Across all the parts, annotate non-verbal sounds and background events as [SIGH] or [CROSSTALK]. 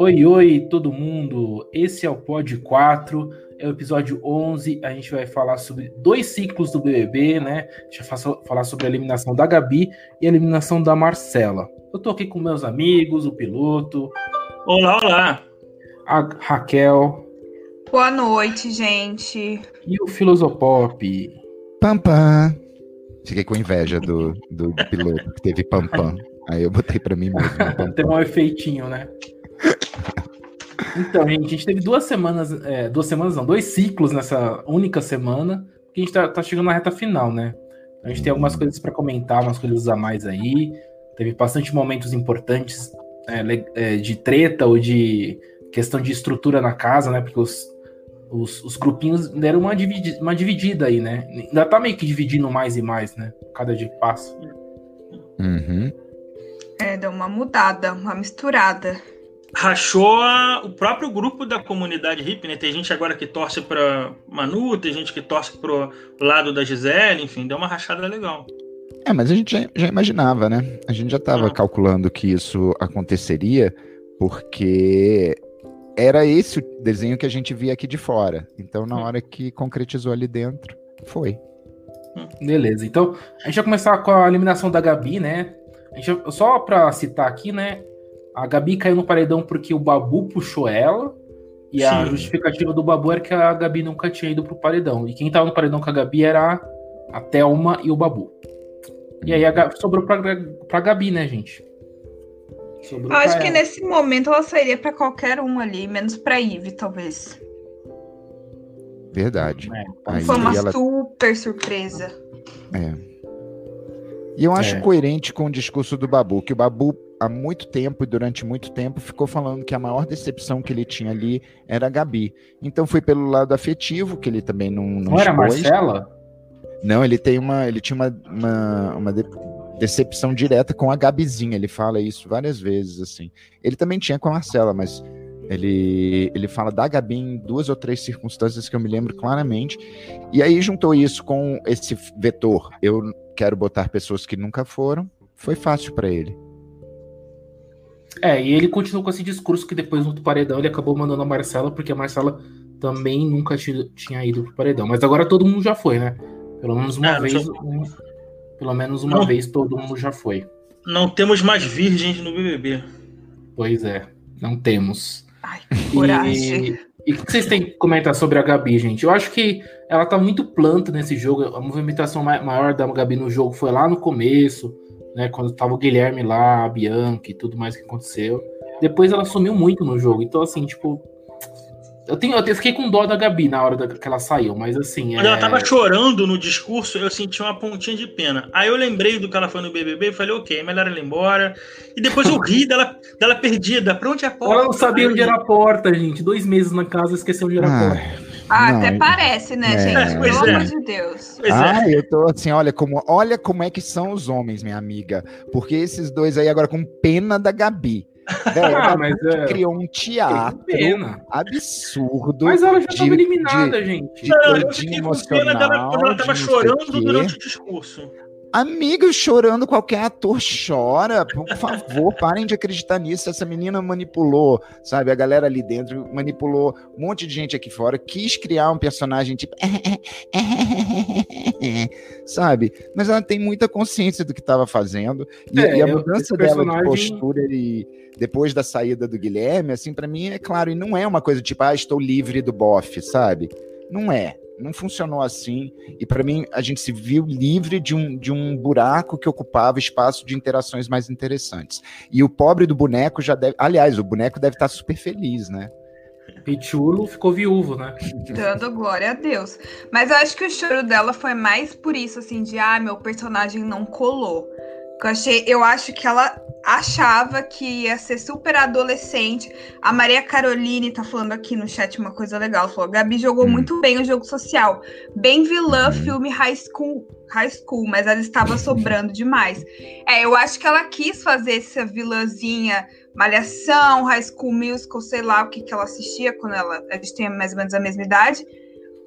Oi, oi, todo mundo. Esse é o Pod 4, é o episódio 11. A gente vai falar sobre dois ciclos do BBB, né? A gente vai falar sobre a eliminação da Gabi e a eliminação da Marcela. Eu tô aqui com meus amigos, o piloto. Olá, olá. A Raquel. Boa noite, gente. E o Filosopop. Pam, pam. Fiquei com inveja do, do piloto que teve pam, pam. Aí eu botei pra mim mesmo. Pam, [LAUGHS] Tem um efeitinho, né? Então, gente, a gente teve duas semanas, é, duas semanas não, dois ciclos nessa única semana, que a gente tá, tá chegando na reta final, né? A gente tem algumas coisas para comentar, umas coisas a mais aí. Teve bastante momentos importantes é, de treta ou de questão de estrutura na casa, né? Porque os, os, os grupinhos deram uma, dividi uma dividida aí, né? Ainda tá meio que dividindo mais e mais, né? Cada dia que passa. Uhum. É, deu uma mudada, uma misturada. Rachou a, o próprio grupo da comunidade hippie, né? Tem gente agora que torce pra Manu, tem gente que torce pro lado da Gisele, enfim, deu uma rachada legal. É, mas a gente já, já imaginava, né? A gente já estava ah. calculando que isso aconteceria, porque era esse o desenho que a gente via aqui de fora. Então, na hora que concretizou ali dentro, foi. Beleza, então a gente vai começar com a eliminação da Gabi, né? Gente, só pra citar aqui, né? A Gabi caiu no paredão porque o Babu puxou ela. E Sim. a justificativa do Babu era que a Gabi nunca tinha ido pro paredão. E quem tava no paredão com a Gabi era a Thelma e o Babu. E aí a, sobrou pra, pra Gabi, né, gente? Sobrou Eu acho ela. que nesse momento ela sairia para qualquer um ali, menos pra Ive, talvez. Verdade. É, foi uma ela... super surpresa. É. E eu acho é. coerente com o discurso do Babu, que o Babu, há muito tempo e durante muito tempo, ficou falando que a maior decepção que ele tinha ali era a Gabi. Então foi pelo lado afetivo, que ele também não. Não, não era Marcela? Não, ele tem uma. Ele tinha uma, uma, uma de, decepção direta com a Gabizinha. Ele fala isso várias vezes, assim. Ele também tinha com a Marcela, mas ele, ele fala da Gabi em duas ou três circunstâncias que eu me lembro claramente. E aí juntou isso com esse vetor. Eu quero botar pessoas que nunca foram. Foi fácil para ele. É, e ele continuou com esse discurso que depois no paredão ele acabou mandando a Marcela, porque a Marcela também nunca tinha ido pro paredão. Mas agora todo mundo já foi, né? Pelo menos uma é, vez. Um, pelo menos uma não, vez todo mundo já foi. Não temos mais virgens no BBB. Pois é, não temos. Ai, que coragem. E, e o que vocês têm que comentar sobre a Gabi, gente? Eu acho que ela tá muito planta nesse jogo. A movimentação maior da Gabi no jogo foi lá no começo, né? Quando tava o Guilherme lá, a Bianca e tudo mais que aconteceu. Depois ela sumiu muito no jogo. Então, assim, tipo, eu, tenho, eu fiquei com dó da Gabi na hora da, que ela saiu, mas assim. Quando é... ela tava chorando no discurso, eu senti uma pontinha de pena. Aí eu lembrei do que ela foi no BBB e falei, ok, melhor ela ir embora. E depois eu ri dela, dela perdida. Pra onde é a porta? Ela não sabia onde era a porta, gente. Dois meses na casa, esqueceu onde era a porta. Ah, não, até parece, né, é, gente? Pelo é. amor de Deus. Pois ah, é. eu tô assim, olha como, olha como é que são os homens, minha amiga. Porque esses dois aí agora com pena da Gabi. Véio, ah, [LAUGHS] mas é... criou um teatro absurdo. Mas ela já estava eliminada, de, gente. De, não, eu fiquei com pena dela quando ela estava chorando durante o discurso. Amigos chorando, qualquer ator chora. Por favor, parem de acreditar nisso. Essa menina manipulou, sabe? A galera ali dentro manipulou um monte de gente aqui fora. Quis criar um personagem tipo. [LAUGHS] sabe? Mas ela tem muita consciência do que estava fazendo. E, é, e, a mudança dela personagem... de postura e depois da saída do Guilherme, assim, para mim é claro. E não é uma coisa tipo, ah, estou livre do bofe, sabe? Não é não funcionou assim. E para mim, a gente se viu livre de um, de um buraco que ocupava espaço de interações mais interessantes. E o pobre do boneco já deve. Aliás, o boneco deve estar super feliz, né? Pichulo ficou viúvo, né? Dando glória a Deus. Mas eu acho que o choro dela foi mais por isso, assim, de ah, meu personagem não colou. Eu, achei, eu acho que ela achava que ia ser super adolescente. A Maria Caroline tá falando aqui no chat uma coisa legal. Falou: Gabi jogou hum. muito bem o jogo social. Bem vilã, uhum. filme high school, high school, mas ela estava sobrando demais. É, eu acho que ela quis fazer essa vilãzinha, malhação, high school musical, sei lá o que, que ela assistia quando ela. A gente tem mais ou menos a mesma idade.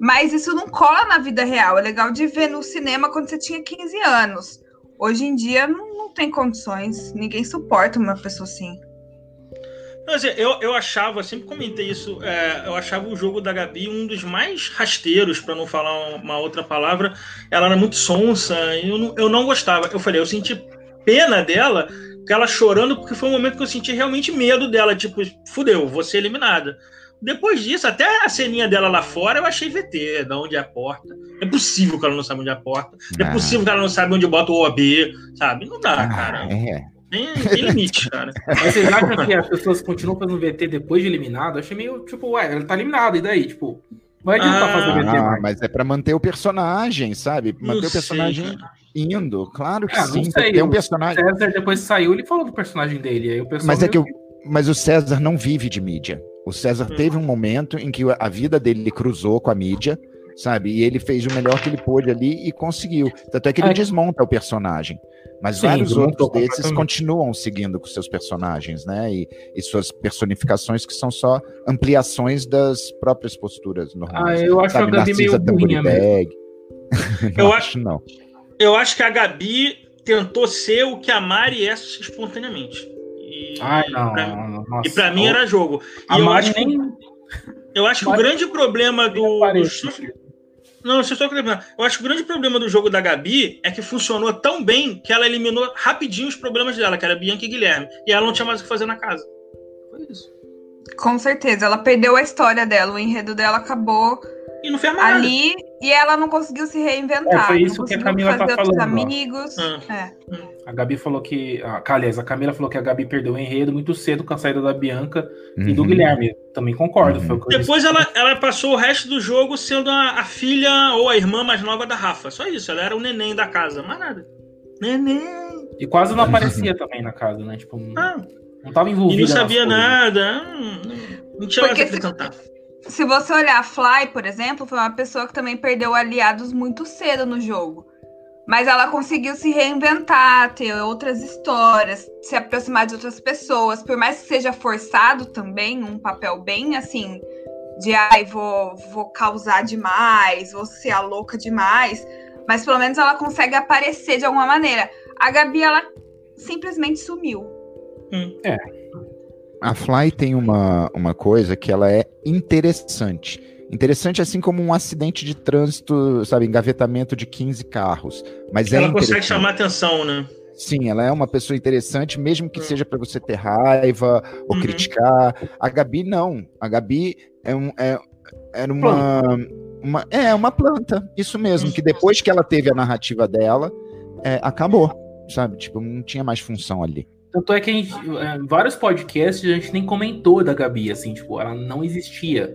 Mas isso não cola na vida real. É legal de ver no cinema quando você tinha 15 anos. Hoje em dia não, não tem condições, ninguém suporta uma pessoa assim. Mas eu, eu achava, sempre comentei isso, é, eu achava o jogo da Gabi um dos mais rasteiros, para não falar uma outra palavra. Ela era muito sonsa, eu não, eu não gostava. Eu falei, eu senti pena dela, ela chorando, porque foi um momento que eu senti realmente medo dela, tipo, fudeu, vou ser eliminada. Depois disso, até a ceninha dela lá fora, eu achei VT, de onde é a porta. É possível que ela não saiba onde é a porta. É ah. possível que ela não saiba onde bota o OB, sabe? Não dá, ah, cara. É. Tem, tem limite, cara. [LAUGHS] Mas vocês acham que as pessoas continuam fazendo VT depois de eliminado? Eu achei meio, tipo, ué, ela tá eliminada, e daí? Tipo, vai adiantar ah, fazer VT. Ah, mas é pra manter o personagem, sabe? Manter o personagem sei, indo. Claro que ah, sim. Tem um personagem. O César depois saiu, ele falou do personagem dele. Aí o mas é que, eu, mas o César não vive de mídia. O César hum. teve um momento em que a vida dele cruzou com a mídia, sabe? E ele fez o melhor que ele pôde ali e conseguiu. Tanto é que ele é. desmonta o personagem. Mas Sim, vários outros desses continuam seguindo com seus personagens, né? E, e, suas personificações que são só ampliações das próprias posturas normais. Ah, eu acho Sabe, a Gabi Narcisa meio burrinha [LAUGHS] eu acho não. Eu acho que a Gabi tentou ser o que a Mari é espontaneamente. E, Ai, não. Pra, nossa, e pra mim era jogo. E eu acho, nem... eu acho que o grande problema do. Não, deixa eu só terminar. Eu acho que o grande problema do jogo da Gabi é que funcionou tão bem que ela eliminou rapidinho os problemas dela, que era Bianca e Guilherme. E ela não tinha mais o que fazer na casa. Foi isso. Com certeza. Ela perdeu a história dela, o enredo dela acabou e não fez mais ali nada. e ela não conseguiu se reinventar. É, foi isso que a Camila tá falando. amigos. Ah. É. A Gabi falou que. Ah, aliás, a Camila falou que a Gabi perdeu o enredo muito cedo com a saída da Bianca uhum. e do uhum. Guilherme. Também concordo. Uhum. Depois ela, ela passou o resto do jogo sendo a, a, filha ou a irmã mais nova da Rafa. Só isso. Ela era o neném da casa. Mais nada. Neném. E quase não aparecia também na casa, né? Tipo, ah. não tava envolvida. E não sabia nada. Hum, não tinha Porque nada pra cantar. Se você olhar a Fly, por exemplo, foi uma pessoa que também perdeu aliados muito cedo no jogo. Mas ela conseguiu se reinventar, ter outras histórias, se aproximar de outras pessoas. Por mais que seja forçado também, um papel bem assim, de ai, vou, vou causar demais, vou ser a louca demais. Mas pelo menos ela consegue aparecer de alguma maneira. A Gabi, ela simplesmente sumiu. Hum. É, a Fly tem uma, uma coisa que ela é interessante. Interessante assim como um acidente de trânsito, sabe, engavetamento de 15 carros. Mas ela é consegue chamar atenção, né? Sim, ela é uma pessoa interessante, mesmo que hum. seja para você ter raiva ou uhum. criticar. A Gabi não. A Gabi é, um, é, era uma, uma, é uma planta, isso mesmo. Que depois que ela teve a narrativa dela, é, acabou, sabe? Tipo, não tinha mais função ali. Tanto é que a gente, é, em vários podcasts a gente nem comentou da Gabi, assim, tipo, ela não existia.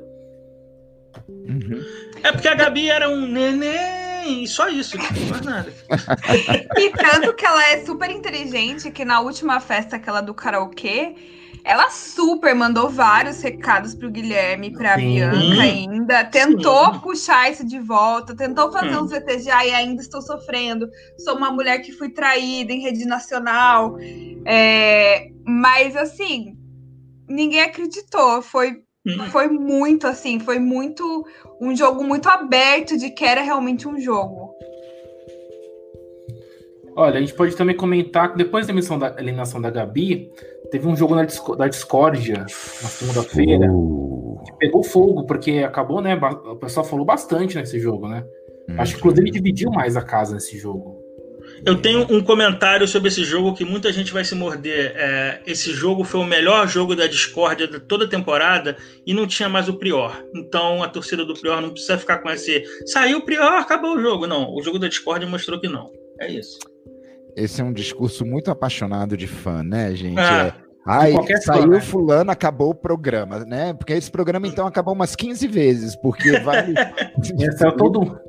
Uhum. É porque a Gabi era um neném, só isso, tipo, mais nada. [LAUGHS] e tanto que ela é super inteligente que na última festa aquela do karaokê, ela super mandou vários recados pro Guilherme, pra Sim. Bianca ainda. Tentou Sim. puxar isso de volta, tentou fazer Sim. uns VTGA e ainda estou sofrendo. Sou uma mulher que fui traída em rede nacional. É, mas assim, ninguém acreditou. Foi, foi muito assim, foi muito um jogo muito aberto de que era realmente um jogo. Olha, a gente pode também comentar que depois da emissão da eliminação da Gabi, teve um jogo na, da Discordia na segunda-feira uh. que pegou fogo, porque acabou, né? O pessoal falou bastante nesse jogo, né? Uhum. Acho que inclusive dividiu mais a casa nesse jogo. Eu tenho um comentário sobre esse jogo que muita gente vai se morder. É, esse jogo foi o melhor jogo da Discordia de toda a temporada e não tinha mais o Prior. Então a torcida do Prior não precisa ficar com esse. Saiu o Prior, acabou o jogo. Não, o jogo da Discordia mostrou que não. É isso esse é um discurso muito apaixonado de fã, né, gente? É. é. Ai, saiu fã, né? fulano, acabou o programa, né? Porque esse programa, então, acabou umas 15 vezes, porque vai... [LAUGHS] esse é todo...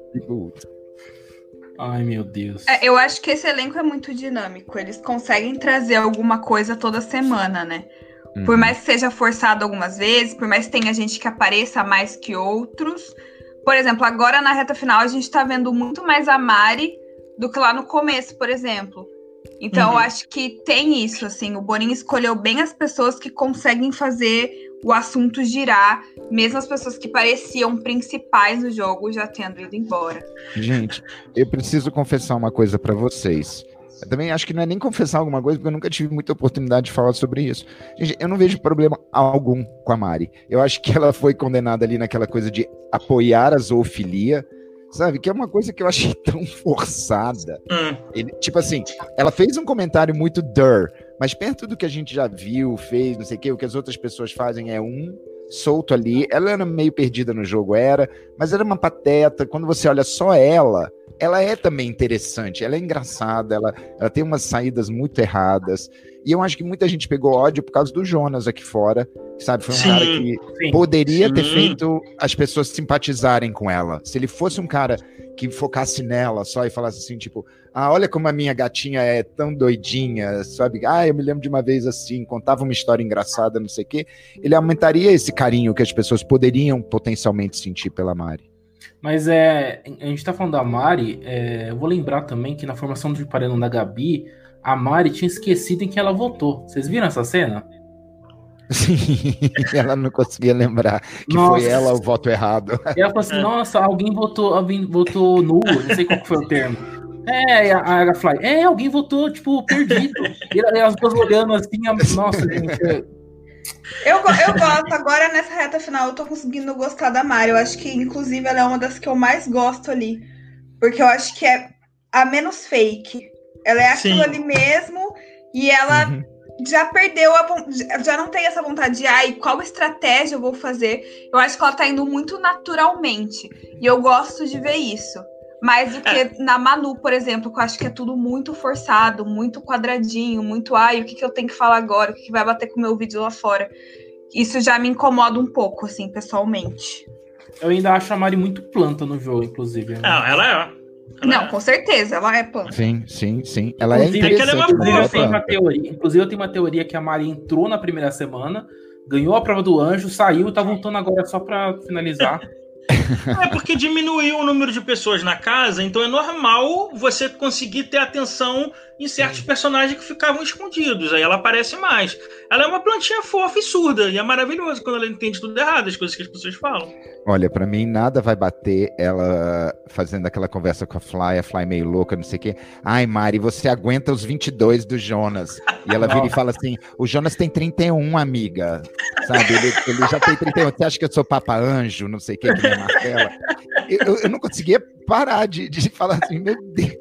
Ai, meu Deus. É, eu acho que esse elenco é muito dinâmico. Eles conseguem trazer alguma coisa toda semana, né? Uhum. Por mais que seja forçado algumas vezes, por mais que tenha gente que apareça mais que outros. Por exemplo, agora na reta final a gente tá vendo muito mais a Mari do que lá no começo, por exemplo. Então, uhum. eu acho que tem isso, assim, o Boninho escolheu bem as pessoas que conseguem fazer o assunto girar, mesmo as pessoas que pareciam principais no jogo já tendo ido embora. Gente, eu preciso confessar uma coisa para vocês. Eu também acho que não é nem confessar alguma coisa, porque eu nunca tive muita oportunidade de falar sobre isso. Gente, eu não vejo problema algum com a Mari. Eu acho que ela foi condenada ali naquela coisa de apoiar a zoofilia, sabe? Que é uma coisa que eu achei tão forçada. Hum. Ele, tipo assim, ela fez um comentário muito dur, mas perto do que a gente já viu, fez, não sei o que, o que as outras pessoas fazem é um solto ali. Ela era meio perdida no jogo, era, mas era uma pateta. Quando você olha só ela, ela é também interessante, ela é engraçada, ela, ela tem umas saídas muito erradas. E eu acho que muita gente pegou ódio por causa do Jonas aqui fora, sabe? Foi um sim, cara que sim, poderia sim. ter feito as pessoas simpatizarem com ela. Se ele fosse um cara que focasse nela só e falasse assim, tipo, ah, olha como a minha gatinha é tão doidinha, sabe? Ah, eu me lembro de uma vez assim, contava uma história engraçada, não sei o quê. Ele aumentaria esse carinho que as pessoas poderiam potencialmente sentir pela Mari. Mas é, a gente tá falando da Mari, é, eu vou lembrar também que na formação do Paredão da Gabi, a Mari tinha esquecido em que ela votou. Vocês viram essa cena? Sim, [LAUGHS] ela não conseguia lembrar que nossa. foi ela o voto errado. E ela falou assim: nossa, alguém votou, alguém votou nulo, não sei qual foi o termo. É, a, a Fly, é, alguém votou, tipo, perdido. [LAUGHS] E as duas olhando assim, nossa, gente. Eu, eu gosto, agora nessa reta final eu tô conseguindo gostar da Mari. Eu acho que, inclusive, ela é uma das que eu mais gosto ali. Porque eu acho que é a menos fake. Ela é aquilo Sim. ali mesmo e ela uhum. já perdeu a já não tem essa vontade de ai, qual estratégia eu vou fazer. Eu acho que ela tá indo muito naturalmente. E eu gosto de ver isso. Mais do que é. na Manu, por exemplo, que eu acho que é tudo muito forçado, muito quadradinho, muito ai, o que, que eu tenho que falar agora, o que, que vai bater com o meu vídeo lá fora. Isso já me incomoda um pouco, assim, pessoalmente. Eu ainda acho a Mari muito planta no jogo, inclusive. Não, ela é. Ela não, é. com certeza, ela é planta. Sim, sim, sim. Ela é inclusive, é interessante. Ela é uma inclusive, eu uma teoria, inclusive, eu tenho uma teoria que a Mari entrou na primeira semana, ganhou a prova do anjo, saiu e tá voltando agora só para finalizar. [LAUGHS] É porque diminuiu o número de pessoas na casa, então é normal você conseguir ter atenção em certos personagens que ficavam escondidos. Aí ela aparece mais. Ela é uma plantinha fofa e surda, e é maravilhoso quando ela entende tudo errado, as coisas que as pessoas falam. Olha, para mim nada vai bater ela fazendo aquela conversa com a Fly, a Fly meio louca, não sei o quê. Ai, Mari, você aguenta os 22 do Jonas. E ela vira e fala assim: o Jonas tem 31, amiga. Sabe? Ele, ele já tem 31. Você acha que eu sou Papa Anjo, não sei o quê, que nem Marcela? Eu, eu não conseguia parar de, de falar assim, meu Deus.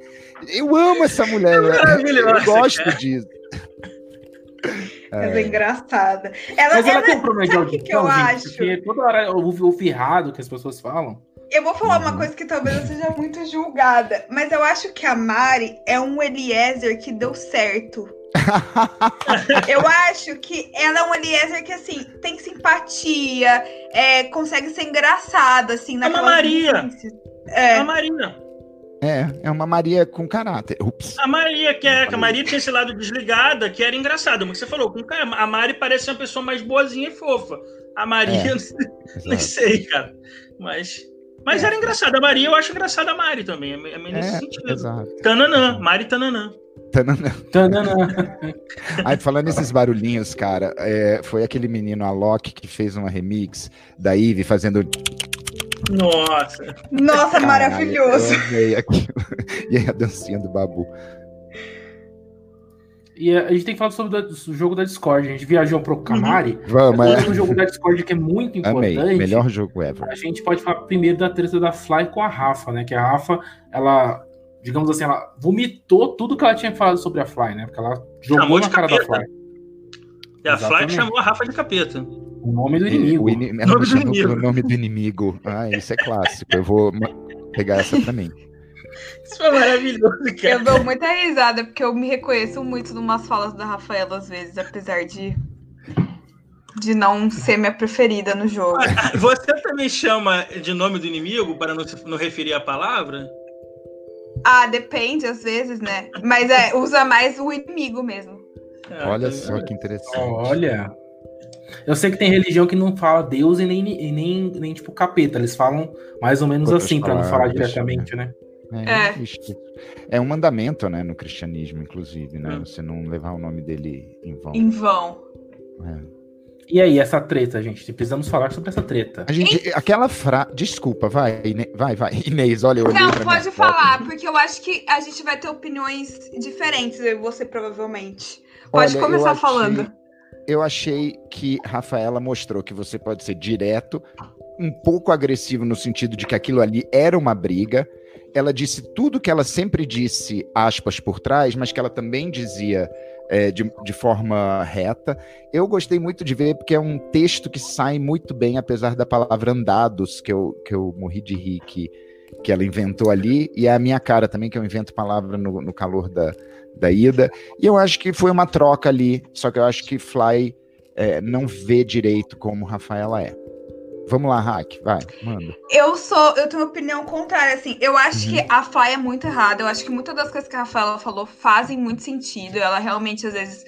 Eu amo essa mulher. É eu gosto disso. Ela é, é engraçada. Ela, Mas ela, ela tem um problema de audição, que, que eu gente, acho? Porque toda hora eu ouvo o firrado que as pessoas falam. Eu vou falar uma uhum. coisa que talvez eu seja muito julgada, mas eu acho que a Mari é um Eliezer que deu certo. [LAUGHS] eu acho que ela é um Eliezer que, assim, tem simpatia, é, consegue ser engraçada, assim, na É uma Maria! É. é uma Maria. É, é uma Maria com caráter. Ups. A Maria, que é, a Maria tinha esse lado desligada, que era engraçado. Mas você falou, a Mari parece uma pessoa mais boazinha e fofa. A Maria, é, [LAUGHS] não sei, cara. Mas, mas é. era engraçada. A Maria, eu acho engraçada a Mari também. É, é nesse é, sentido. Exato. Tananã, Mari Tananã. Tananã. Tananã. [LAUGHS] Aí, falando nesses barulhinhos, cara, é, foi aquele menino Alok que fez uma remix da Ivy fazendo nossa! Nossa, Caralho, maravilhoso! [LAUGHS] E aí a dancinha do Babu. E a gente tem que falar sobre o jogo da Discord. A gente viajou pro Camari. Uhum. Vamos, é. um jogo da Discord que é muito importante. Amei. Melhor jogo ever. A gente pode falar primeiro da treta da Fly com a Rafa, né? Que a Rafa, ela, digamos assim, ela vomitou tudo que ela tinha falado sobre a Fly, né? Porque ela jogou Chamou na cara capeta. da Fly. E a Exatamente. Fly chamou a Rafa de capeta. O nome do inimigo. O in... nome, do [LAUGHS] inimigo. nome do inimigo. Ah, isso é clássico. Eu vou pegar essa pra mim. Isso foi maravilhoso, cara. Eu dou muita risada, porque eu me reconheço muito em umas falas da Rafaela, às vezes, apesar de, de não ser minha preferida no jogo. Você também chama de nome do inimigo para não, não referir a palavra? Ah, depende, às vezes, né? Mas é, usa mais o inimigo mesmo. Olha só que interessante. Olha. Eu sei que tem religião que não fala Deus e nem, e nem, nem tipo capeta. Eles falam mais ou menos assim, para não falar diretamente, né? É, é. é um mandamento, né, no cristianismo, inclusive, né? Hum. Você não levar o nome dele em vão. Em vão. É. E aí, essa treta, gente? Precisamos falar sobre essa treta. A gente, aquela frase. Desculpa, vai, vai, vai. Inês, olha, eu Não, pode falar, foto. porque eu acho que a gente vai ter opiniões diferentes, eu e você, provavelmente. Pode olha, começar achei, falando. Eu achei que Rafaela mostrou que você pode ser direto, um pouco agressivo no sentido de que aquilo ali era uma briga. Ela disse tudo que ela sempre disse, aspas, por trás, mas que ela também dizia é, de, de forma reta. Eu gostei muito de ver, porque é um texto que sai muito bem, apesar da palavra andados, que eu, que eu morri de rir que, que ela inventou ali, e é a minha cara também, que eu invento palavra no, no calor da, da ida. E eu acho que foi uma troca ali, só que eu acho que Fly é, não vê direito como Rafaela é. Vamos lá, Hack, vai, manda. Eu sou, eu tenho uma opinião contrária, assim. Eu acho uhum. que a Fly é muito errada. Eu acho que muitas das coisas que a Rafaela falou fazem muito sentido. Ela realmente, às vezes,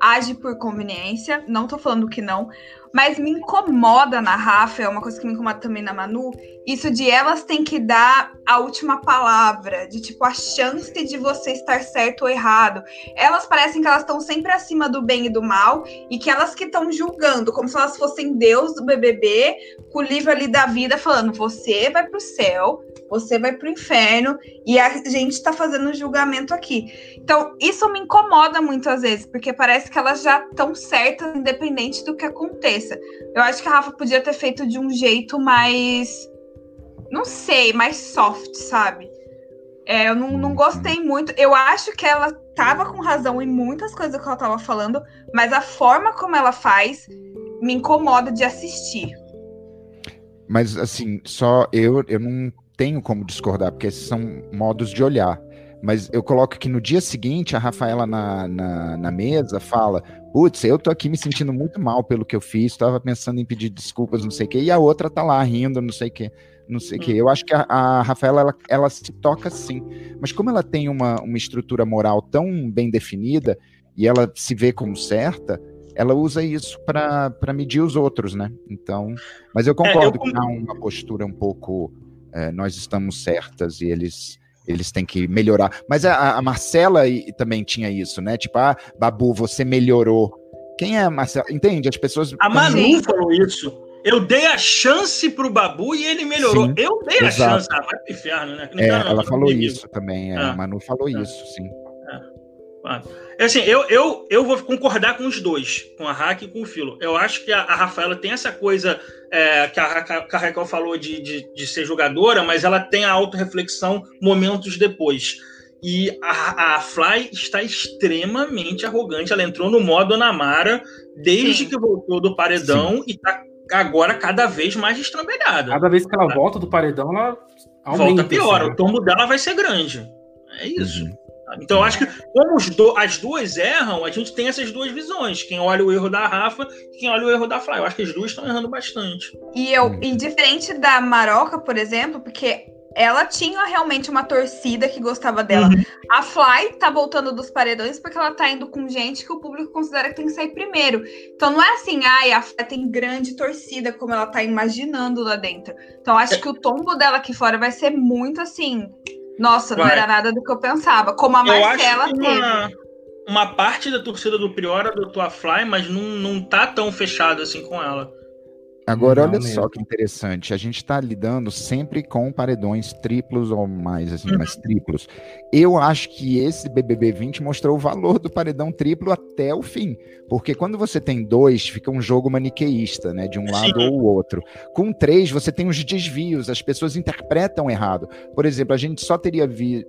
age por conveniência. Não tô falando que não. Mas me incomoda na Rafa, é uma coisa que me incomoda também na Manu, isso de elas têm que dar a última palavra, de tipo a chance de você estar certo ou errado. Elas parecem que elas estão sempre acima do bem e do mal e que elas que estão julgando, como se elas fossem Deus do BBB, com o livro ali da vida falando: você vai pro céu, você vai pro inferno e a gente está fazendo julgamento aqui. Então, isso me incomoda muitas vezes, porque parece que elas já estão certas, independente do que aconteça. Eu acho que a Rafa podia ter feito de um jeito mais. Não sei, mais soft, sabe? É, eu não, não gostei muito. Eu acho que ela tava com razão em muitas coisas que ela tava falando, mas a forma como ela faz me incomoda de assistir. Mas, assim, só eu, eu não tenho como discordar, porque esses são modos de olhar. Mas eu coloco que no dia seguinte, a Rafaela na, na, na mesa fala: Putz, eu tô aqui me sentindo muito mal pelo que eu fiz, tava pensando em pedir desculpas, não sei o quê, e a outra tá lá rindo, não sei o quê, não sei o quê. Eu acho que a, a Rafaela, ela, ela, se toca sim. Mas como ela tem uma, uma estrutura moral tão bem definida, e ela se vê como certa, ela usa isso para medir os outros, né? Então, mas eu concordo é, eu... que há uma postura um pouco. É, nós estamos certas e eles eles têm que melhorar. Mas a, a Marcela e, também tinha isso, né? Tipo, ah, Babu, você melhorou. Quem é a Marcela? Entende? As pessoas. A Manu falou isso. Eu dei a chance pro Babu e ele melhorou. Sim, eu dei exato. a chance. Ah, vai pro inferno, né? É, ela falou isso também. É, ah, a Manu falou ah, isso, sim. Ah. É assim, eu, eu, eu vou concordar com os dois, com a Hack e com o Filo. Eu acho que a, a Rafaela tem essa coisa é, que a, a Raquel falou de, de, de, ser jogadora, mas ela tem a autorreflexão momentos depois. E a, a Fly está extremamente arrogante. Ela entrou no modo Anamara desde Sim. que voltou do paredão Sim. e está agora cada vez mais estrambelhada. Cada vez que ela volta do paredão, ela aumenta, volta pior. Assim, né? O tombo dela vai ser grande. É isso. Uhum. Então, eu acho que como do, as duas erram, a gente tem essas duas visões. Quem olha o erro da Rafa e quem olha o erro da Fly. Eu acho que as duas estão errando bastante. E eu, e diferente da Maroca, por exemplo, porque ela tinha realmente uma torcida que gostava dela. Uhum. A Fly tá voltando dos paredões porque ela tá indo com gente que o público considera que tem que sair primeiro. Então não é assim, ai, a Fly tem grande torcida, como ela tá imaginando lá dentro. Então acho que o tombo dela aqui fora vai ser muito assim nossa, não Vai. era nada do que eu pensava. Como a Marcela teve. Uma, uma parte da torcida do Prior adotou a Fly, mas não, não tá tão fechado assim com ela. Agora, olha só que interessante. A gente está lidando sempre com paredões triplos ou mais, assim, uhum. mas triplos. Eu acho que esse BBB 20 mostrou o valor do paredão triplo até o fim. Porque quando você tem dois, fica um jogo maniqueísta, né? De um lado Sim. ou outro. Com três, você tem os desvios, as pessoas interpretam errado. Por exemplo, a gente só teria vi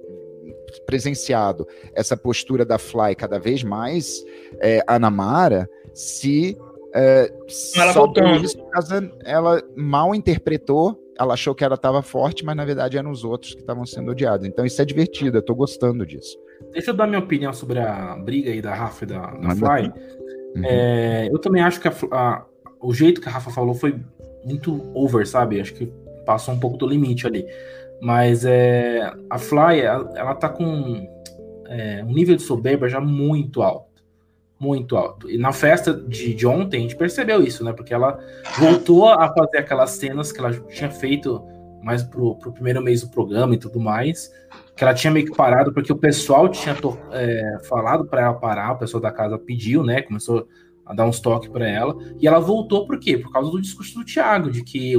presenciado essa postura da Fly cada vez mais é, Anamara se é, ela voltando. Isso, ela mal interpretou, ela achou que ela estava forte, mas na verdade eram os outros que estavam sendo odiados. Então isso é divertido, eu tô gostando disso. Deixa eu dar minha opinião sobre a briga aí da Rafa e da, da Fly. Uhum. É, eu também acho que a, a, o jeito que a Rafa falou foi muito over, sabe? Acho que passou um pouco do limite ali. Mas é, a Fly, ela, ela tá com é, um nível de soberba já muito alto muito alto. E na festa de, de ontem a gente percebeu isso, né? Porque ela voltou a fazer aquelas cenas que ela tinha feito mais pro, pro primeiro mês do programa e tudo mais, que ela tinha meio que parado porque o pessoal tinha é, falado para ela parar, o pessoal da casa pediu, né? Começou a dar uns toques para ela. E ela voltou por quê? Por causa do discurso do Thiago, de que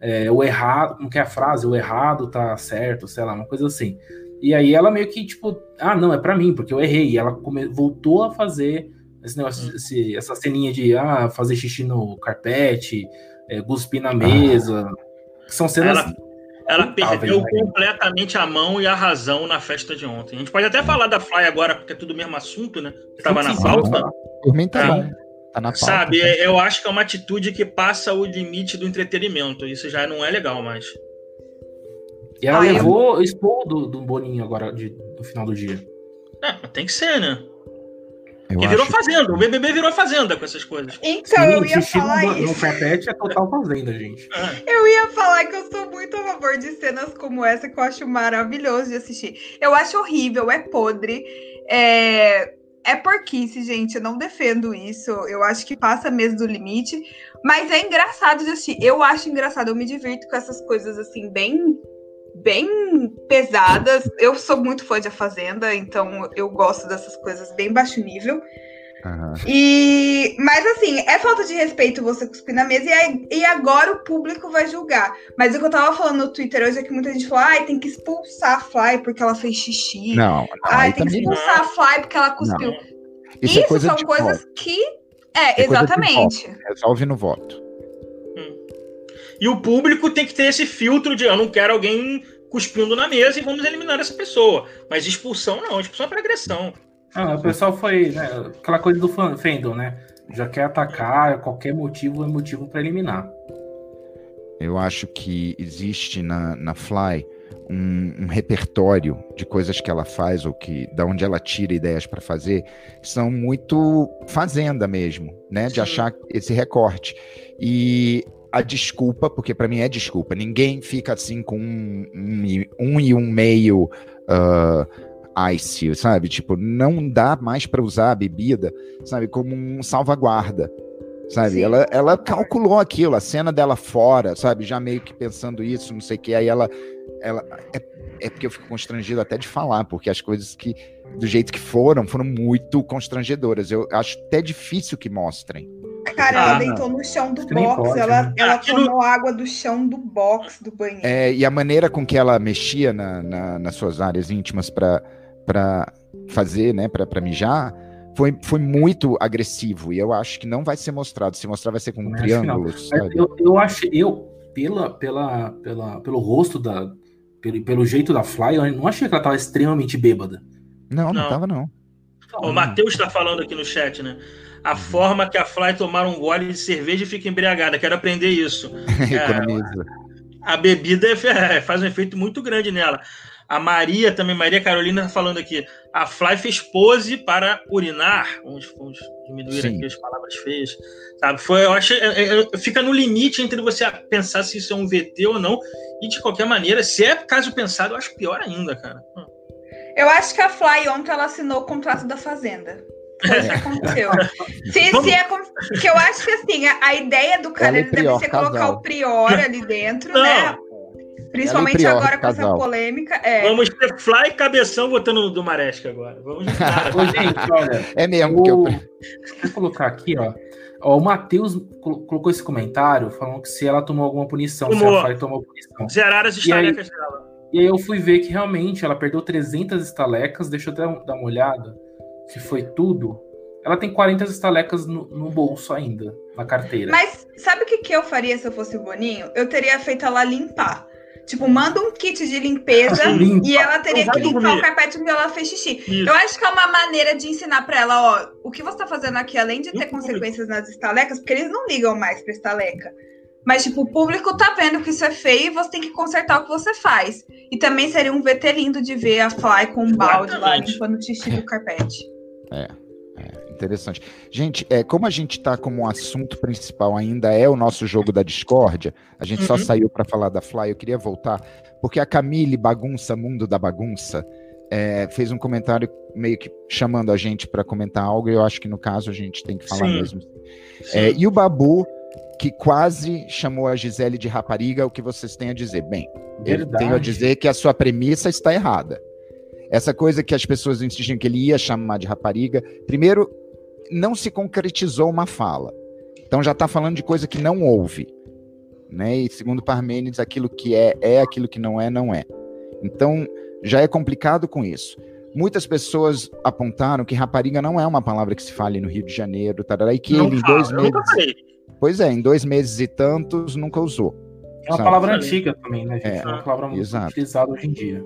é, o errado, como que é a frase? O errado tá certo, sei lá, uma coisa assim. E aí ela meio que, tipo, ah, não, é para mim, porque eu errei. E ela voltou a fazer esse negócio, hum. esse, essa ceninha de ah, fazer xixi no carpete, é, cuspir na mesa. Ah. São cenas. Ela, ela perdeu né? completamente a mão e a razão na festa de ontem. A gente pode até falar da Fly agora, porque é tudo o mesmo assunto, né? Que tava na pauta. Por mim tá é. bom. Tá na pauta, Sabe, tá? eu acho que é uma atitude que passa o limite do entretenimento. Isso já não é legal mais. E ela ah, levou eu... expor do, do Boninho agora, de, do final do dia. É, tem que ser, né? Porque virou acho... fazenda, o BBB virou fazenda com essas coisas. Então, Sim, eu ia falar no, isso. No carpete é total fazenda, gente. É. Eu ia falar que eu sou muito a favor de cenas como essa, que eu acho maravilhoso de assistir. Eu acho horrível, é podre, é é porquice, gente. Eu não defendo isso. Eu acho que passa mesmo do limite. Mas é engraçado de assistir. Eu acho engraçado. Eu me divirto com essas coisas assim, bem. Bem pesadas. Eu sou muito fã de A Fazenda, então eu gosto dessas coisas bem baixo nível. Uhum. E, mas assim, é falta de respeito você cuspir na mesa e, e agora o público vai julgar. Mas o que eu tava falando no Twitter hoje é que muita gente falou: ai, tem que expulsar a Fly porque ela fez xixi. Não, não ai, tem que expulsar não. a Fly porque ela cuspiu. Não. Isso, é Isso é coisa são coisas voto. que. É, é exatamente. Resolve no voto. E o público tem que ter esse filtro de eu não quero alguém cuspindo na mesa e vamos eliminar essa pessoa. Mas expulsão não, expulsão é para agressão. Ah, o pessoal foi, né, aquela coisa do fandom, né? Já quer atacar, qualquer motivo é motivo para eliminar. Eu acho que existe na, na Fly um, um, repertório de coisas que ela faz ou que da onde ela tira ideias para fazer são muito fazenda mesmo, né? De Sim. achar esse recorte e a desculpa, porque para mim é desculpa. Ninguém fica assim com um, um, um e um meio uh, ice, sabe? Tipo, não dá mais para usar a bebida, sabe, como um salvaguarda. Sabe, ela, ela calculou aquilo, a cena dela fora, sabe, já meio que pensando isso, não sei o que, aí ela, ela é, é porque eu fico constrangido até de falar, porque as coisas que, do jeito que foram, foram muito constrangedoras. Eu acho até difícil que mostrem. Cara, ela ah, deitou no chão do box, pode, ela, né? ela tomou água do chão do box do banheiro. É, e a maneira com que ela mexia na, na nas suas áreas íntimas para para fazer, né, para mijar, foi, foi muito agressivo. E eu acho que não vai ser mostrado. Se mostrar, vai ser com triângulos. Eu, eu acho, eu, pela, pela, pela, pelo rosto da. Pelo, pelo jeito da Fly, eu não achei que ela tava extremamente bêbada. Não, não, não tava, não. O Matheus está falando aqui no chat, né? A forma que a Fly tomar um gole de cerveja e fica embriagada. Quero aprender isso. [LAUGHS] é, a bebida é, faz um efeito muito grande nela. A Maria também, Maria Carolina falando aqui, a Fly fez pose para urinar. Vamos, vamos diminuir Sim. aqui as palavras feias. Sabe? Foi, eu acho, é, é, fica no limite entre você pensar se isso é um VT ou não. E de qualquer maneira, se é caso pensado, eu acho pior ainda, cara. Hum. Eu acho que a Fly ontem ela assinou o contrato da Fazenda. Que aconteceu. [LAUGHS] se, se é, que eu acho que assim, a, a ideia do cara deve ser colocar o Prior ali dentro, não. né? Principalmente Prior, agora com casal. essa polêmica. É. Vamos ter Fly e Cabeção votando no Dumaresca agora. Vamos [LAUGHS] gente, olha. É mesmo. O... Que eu... Vou colocar aqui, ó. ó o Matheus colocou esse comentário falando que se ela tomou alguma punição, tomou. se a Fly tomou punição. Zerar as estalecas dela. E aí eu fui ver que realmente ela perdeu 300 estalecas. Deixa eu dar uma olhada se foi tudo. Ela tem 40 estalecas no, no, bolso ainda, na carteira. Mas sabe o que, que eu faria se eu fosse o Boninho? Eu teria feito ela limpar. Tipo, manda um kit de limpeza [LAUGHS] e ela teria que limpar dormir. o carpete onde ela fez xixi. Isso. Eu acho que é uma maneira de ensinar para ela, ó, o que você tá fazendo aqui, além de ter consequências nas estalecas, porque eles não ligam mais pra estaleca. Mas, tipo, o público tá vendo que isso é feio e você tem que consertar o que você faz. E também seria um VT lindo de ver a Fly com um balde lá limpando o xixi do carpete. É interessante. Gente, é, como a gente está como assunto principal ainda é o nosso jogo da discórdia, a gente uhum. só saiu para falar da Fly, eu queria voltar, porque a Camille Bagunça, Mundo da Bagunça, é, fez um comentário meio que chamando a gente para comentar algo, e eu acho que no caso a gente tem que falar Sim. mesmo. É, e o Babu, que quase chamou a Gisele de rapariga, o que vocês têm a dizer? Bem, Verdade. eu tenho a dizer que a sua premissa está errada. Essa coisa que as pessoas insistiam que ele ia chamar de rapariga, primeiro, não se concretizou uma fala. Então já está falando de coisa que não houve. Né? E segundo Parmênides, aquilo que é, é, aquilo que não é, não é. Então já é complicado com isso. Muitas pessoas apontaram que rapariga não é uma palavra que se fale no Rio de Janeiro, tarará, e que não ele em dois meses. Pois é, em dois meses e tantos nunca usou. É uma sabe? palavra antiga também, né, gente? É, é uma palavra muito exato. utilizada hoje em dia.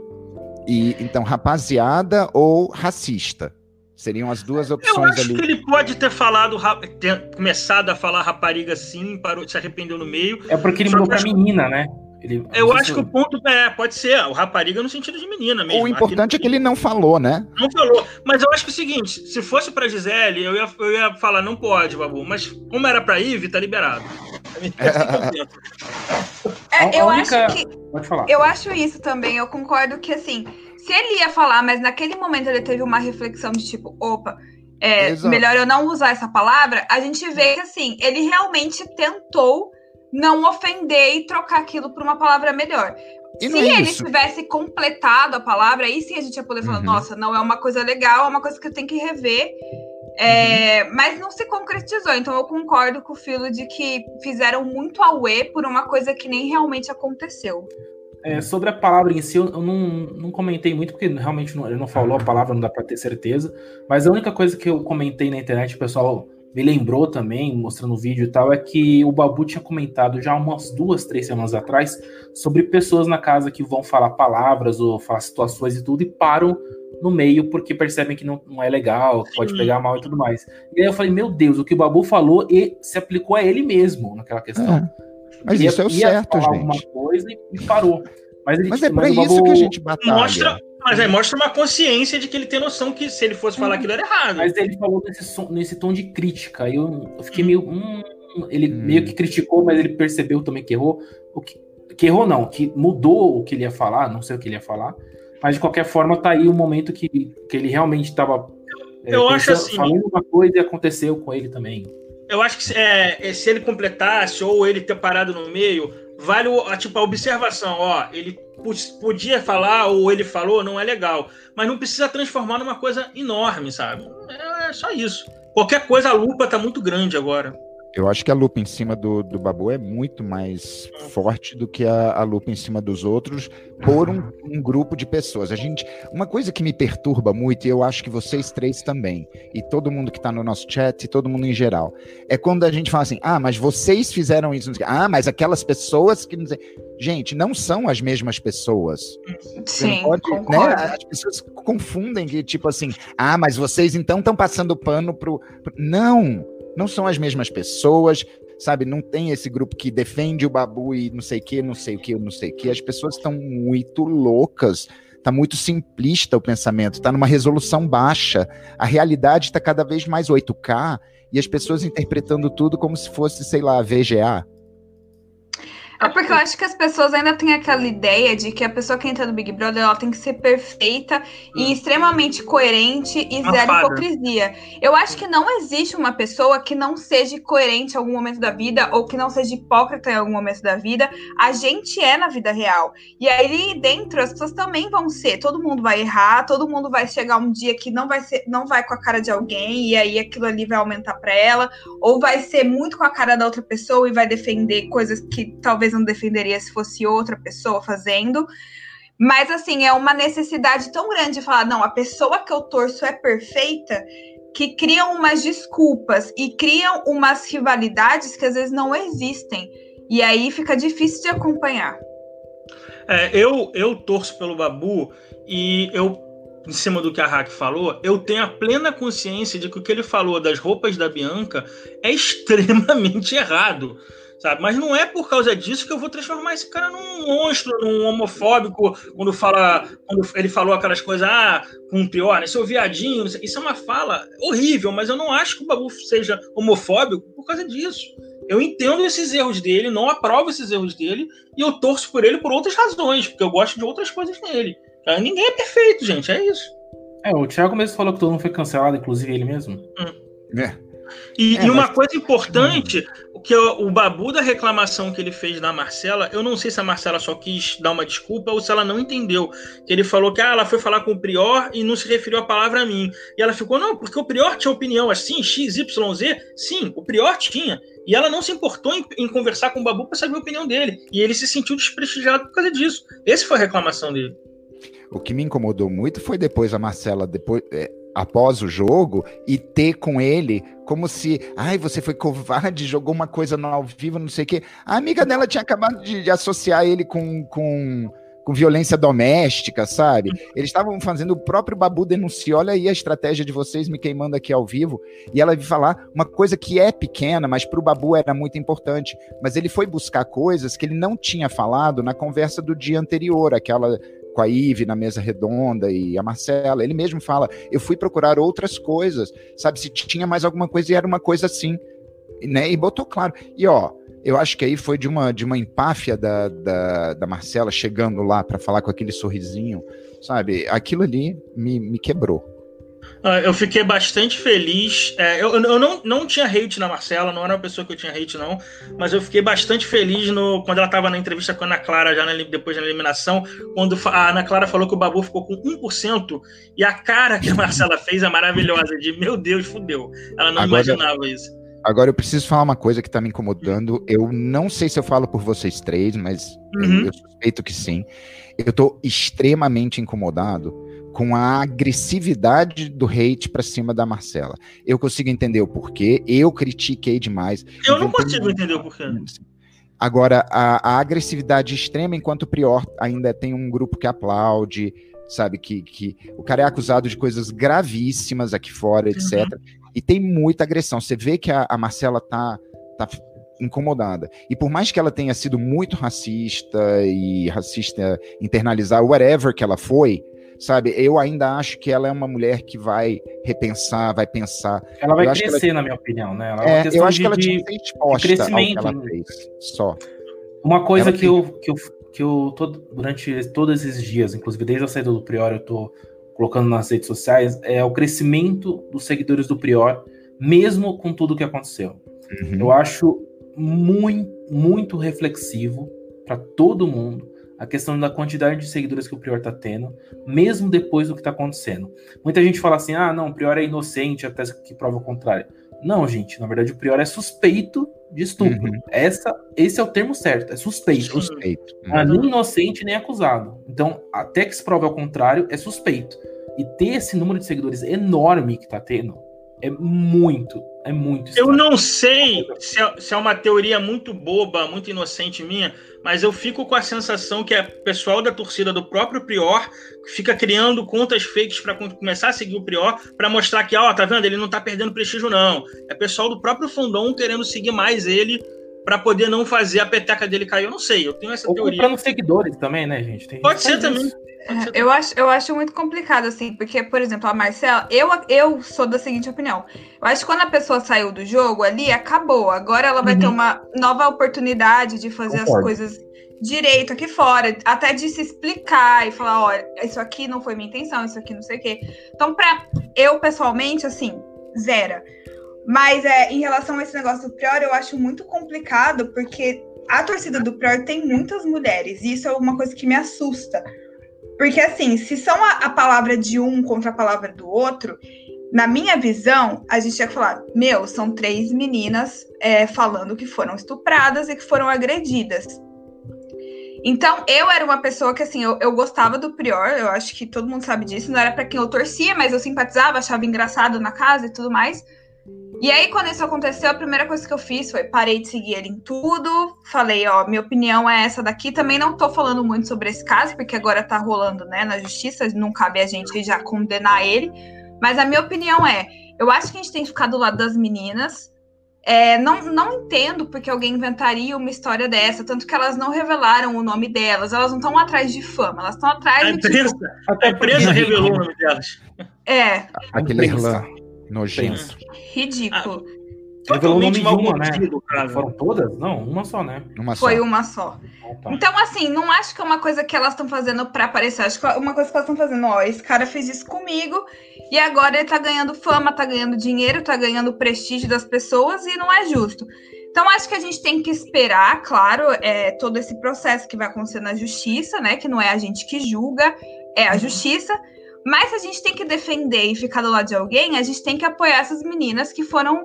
E então, rapaziada ou racista? Seriam as duas opções Eu acho ali. que ele pode ter falado, ter começado a falar rapariga sim, parou, se arrependeu no meio. É porque ele mudou pra menina, né? Ele, eu acho que o ponto é, pode ser, o rapariga no sentido de menina mesmo. O importante Aqui, é que ele não falou, né? Não falou. Mas eu acho que é o seguinte: se fosse pra Gisele, eu ia, eu ia falar, não pode, Babu. Mas como era pra Ive, tá liberado. [LAUGHS] É, eu única... acho que. Pode falar. Eu acho isso também. Eu concordo que, assim, se ele ia falar, mas naquele momento ele teve uma reflexão de tipo, opa. É, melhor eu não usar essa palavra, a gente vê que assim, ele realmente tentou não ofender e trocar aquilo por uma palavra melhor. E Se é ele isso. tivesse completado a palavra, aí sim a gente ia poder falar, uhum. nossa, não é uma coisa legal, é uma coisa que eu tenho que rever. É, uhum. Mas não se concretizou, então eu concordo com o Filo de que fizeram muito auê por uma coisa que nem realmente aconteceu. É, sobre a palavra em si, eu não, não comentei muito, porque realmente não, ele não falou a palavra, não dá para ter certeza. Mas a única coisa que eu comentei na internet, o pessoal me lembrou também, mostrando o vídeo e tal, é que o Babu tinha comentado já umas duas, três semanas atrás sobre pessoas na casa que vão falar palavras ou falar situações e tudo e param no meio porque percebem que não, não é legal, que pode pegar mal e tudo mais. E aí eu falei, meu Deus, o que o Babu falou e se aplicou a ele mesmo naquela questão. É. Mas ia, isso é o certo, gente. alguma coisa e parou. Mas, ele, mas é para isso Babu... que a gente batalha. Mostra, mas aí mostra uma consciência de que ele tem noção que se ele fosse falar aquilo era errado. Mas ele falou nesse, som, nesse tom de crítica. Eu, eu fiquei meio. Hum, ele hum. meio que criticou, mas ele percebeu também que errou. O que, que errou, não, que mudou o que ele ia falar, não sei o que ele ia falar. Mas de qualquer forma, tá aí o momento que, que ele realmente estava. É, eu acho assim. Falando uma coisa e aconteceu com ele também. Eu acho que é, se ele completasse ou ele ter parado no meio, vale tipo, a observação. Ó, ele podia falar ou ele falou, não é legal. Mas não precisa transformar numa coisa enorme, sabe? É, é só isso. Qualquer coisa, a lupa tá muito grande agora. Eu acho que a lupa em cima do, do Babu é muito mais forte do que a, a lupa em cima dos outros por um, [LAUGHS] um, grupo de pessoas. A gente, uma coisa que me perturba muito, e eu acho que vocês três também, e todo mundo que está no nosso chat, e todo mundo em geral, é quando a gente fala assim: ah, mas vocês fizeram isso. Ah, mas aquelas pessoas que. Gente, não são as mesmas pessoas. Sim, pode, né? As pessoas confundem que, tipo assim, ah, mas vocês então estão passando pano pro. Não! Não são as mesmas pessoas, sabe? Não tem esse grupo que defende o babu e não sei o que, não sei o que, não sei o que. As pessoas estão muito loucas. Tá muito simplista o pensamento, tá numa resolução baixa. A realidade está cada vez mais 8K e as pessoas interpretando tudo como se fosse, sei lá, VGA. É porque eu acho que as pessoas ainda têm aquela ideia de que a pessoa que entra no Big Brother ela tem que ser perfeita hum. e extremamente coerente e zero hipocrisia. Eu acho que não existe uma pessoa que não seja coerente em algum momento da vida ou que não seja hipócrita em algum momento da vida. A gente é na vida real. E aí dentro as pessoas também vão ser. Todo mundo vai errar, todo mundo vai chegar um dia que não vai ser, não vai com a cara de alguém e aí aquilo ali vai aumentar para ela, ou vai ser muito com a cara da outra pessoa e vai defender coisas que talvez talvez não defenderia se fosse outra pessoa fazendo. Mas, assim, é uma necessidade tão grande de falar: não, a pessoa que eu torço é perfeita, que criam umas desculpas e criam umas rivalidades que às vezes não existem. E aí fica difícil de acompanhar. É, eu, eu torço pelo Babu e eu, em cima do que a Hack falou, eu tenho a plena consciência de que o que ele falou das roupas da Bianca é [LAUGHS] extremamente errado sabe? Mas não é por causa disso que eu vou transformar esse cara num monstro, num homofóbico, quando fala, quando ele falou aquelas coisas, ah, com um pior, né? Seu viadinho, isso é uma fala horrível, mas eu não acho que o Babu seja homofóbico por causa disso. Eu entendo esses erros dele, não aprovo esses erros dele, e eu torço por ele por outras razões, porque eu gosto de outras coisas nele. Ninguém é perfeito, gente, é isso. É, o Thiago mesmo falou que todo mundo foi cancelado, inclusive ele mesmo. Hum. É. E, é, e, uma mas... coisa importante, que o, o Babu da reclamação que ele fez da Marcela, eu não sei se a Marcela só quis dar uma desculpa ou se ela não entendeu. Que ele falou que ah, ela foi falar com o Prior e não se referiu a palavra a mim. E ela ficou, não, porque o Prior tinha opinião assim, X, Y, Z. Sim, o Prior tinha. E ela não se importou em, em conversar com o Babu para saber a opinião dele. E ele se sentiu desprestigiado por causa disso. Essa foi a reclamação dele. O que me incomodou muito foi depois a Marcela, depois, é, após o jogo, e ter com ele como se, ai, você foi covarde, jogou uma coisa no ao vivo, não sei o quê. A amiga dela tinha acabado de, de associar ele com, com, com violência doméstica, sabe? Eles estavam fazendo, o próprio Babu denunciou, olha aí a estratégia de vocês me queimando aqui ao vivo, e ela veio falar uma coisa que é pequena, mas para o Babu era muito importante, mas ele foi buscar coisas que ele não tinha falado na conversa do dia anterior, aquela com a Ive na mesa redonda e a Marcela. Ele mesmo fala: eu fui procurar outras coisas, sabe? Se tinha mais alguma coisa e era uma coisa assim, né? E botou claro. E ó, eu acho que aí foi de uma, de uma empáfia da, da, da Marcela chegando lá para falar com aquele sorrisinho, sabe? Aquilo ali me, me quebrou. Ah, eu fiquei bastante feliz. É, eu, eu não, não tinha hate na Marcela, não era uma pessoa que eu tinha hate, não. Mas eu fiquei bastante feliz no, quando ela estava na entrevista com a Ana Clara, já na, depois da eliminação, quando a Ana Clara falou que o Babu ficou com 1%, e a cara que a Marcela fez é maravilhosa, de meu Deus, fudeu. Ela não Agora... imaginava isso. Agora eu preciso falar uma coisa que tá me incomodando. Eu não sei se eu falo por vocês três, mas uhum. eu, eu suspeito que sim. Eu tô extremamente incomodado com a agressividade do hate para cima da Marcela. Eu consigo entender o porquê, eu critiquei demais. Eu não consigo entender o porquê. Agora, a, a, agressividade extrema, enquanto o Prior ainda tem um grupo que aplaude, sabe, que, que o cara é acusado de coisas gravíssimas aqui fora, etc. Uhum. E tem muita agressão. Você vê que a, a Marcela tá, tá incomodada. E por mais que ela tenha sido muito racista e racista internalizar, whatever que ela foi, sabe? Eu ainda acho que ela é uma mulher que vai repensar, vai pensar. Ela vai crescer, ela... na minha opinião, né? Ela é, é eu acho de, que ela tinha que ser exposta crescimento, ao que ela né? fez, só. Uma coisa que, eu, que eu, que eu todo, durante todos esses dias, inclusive desde a saída do Prior, eu tô colocando nas redes sociais, é o crescimento dos seguidores do Prior, mesmo com tudo que aconteceu. Uhum. Eu acho muito, muito reflexivo para todo mundo a questão da quantidade de seguidores que o Prior tá tendo, mesmo depois do que tá acontecendo. Muita gente fala assim: ah, não, o Prior é inocente até que prova o contrário. Não, gente, na verdade o Prior é suspeito de estupro. Uhum. Essa, esse é o termo certo, é suspeito. Suspeito. Uhum. Nem inocente, nem acusado. Então, até que se prove ao contrário, é suspeito. E ter esse número de seguidores enorme que tá tendo é muito, é muito. Estranho. Eu não sei se é, se é uma teoria muito boba, muito inocente minha, mas eu fico com a sensação que é pessoal da torcida do próprio Prior fica criando contas fakes para começar a seguir o Prior para mostrar que, ó, tá vendo, ele não tá perdendo prestígio não. É pessoal do próprio Fundão querendo seguir mais ele para poder não fazer a peteca dele cair. Eu não sei, eu tenho essa Ou teoria. Comprando seguidores também, né, gente? Tem Pode ser também. É, eu acho, eu acho muito complicado, assim, porque, por exemplo, a Marcela, eu, eu sou da seguinte opinião. Eu acho que quando a pessoa saiu do jogo ali, acabou. Agora ela vai uhum. ter uma nova oportunidade de fazer Concordo. as coisas direito aqui fora, até de se explicar e falar, olha, isso aqui não foi minha intenção, isso aqui não sei o quê. Então, pra eu, pessoalmente, assim, zero. Mas é, em relação a esse negócio do Prior, eu acho muito complicado, porque a torcida do Prior tem muitas mulheres, e isso é uma coisa que me assusta. Porque, assim, se são a, a palavra de um contra a palavra do outro, na minha visão, a gente tinha que falar: meu, são três meninas é, falando que foram estupradas e que foram agredidas. Então, eu era uma pessoa que, assim, eu, eu gostava do Prior, eu acho que todo mundo sabe disso, não era para quem eu torcia, mas eu simpatizava, achava engraçado na casa e tudo mais. E aí, quando isso aconteceu, a primeira coisa que eu fiz foi parei de seguir ele em tudo. Falei, ó, minha opinião é essa daqui. Também não tô falando muito sobre esse caso, porque agora tá rolando, né, na justiça, não cabe a gente já condenar ele. Mas a minha opinião é: eu acho que a gente tem que ficar do lado das meninas. É, não, não entendo porque alguém inventaria uma história dessa, tanto que elas não revelaram o nome delas, elas não estão atrás de fama, elas estão atrás a de. Empresa, tipo... A empresa revelou o nome delas. É. Aquele Nojento. Ridículo. Ah, Revelou o nome de uma, né? Foram todas? Não, uma só, né? Uma Foi uma só. Ah, tá. Então, assim, não acho que é uma coisa que elas estão fazendo para aparecer. Acho que é uma coisa que elas estão fazendo, ó, esse cara fez isso comigo e agora ele tá ganhando fama, tá ganhando dinheiro, tá ganhando prestígio das pessoas e não é justo. Então, acho que a gente tem que esperar, claro, é, todo esse processo que vai acontecer na justiça, né? Que não é a gente que julga, é a uhum. Mas se a gente tem que defender e ficar do lado de alguém, a gente tem que apoiar essas meninas que foram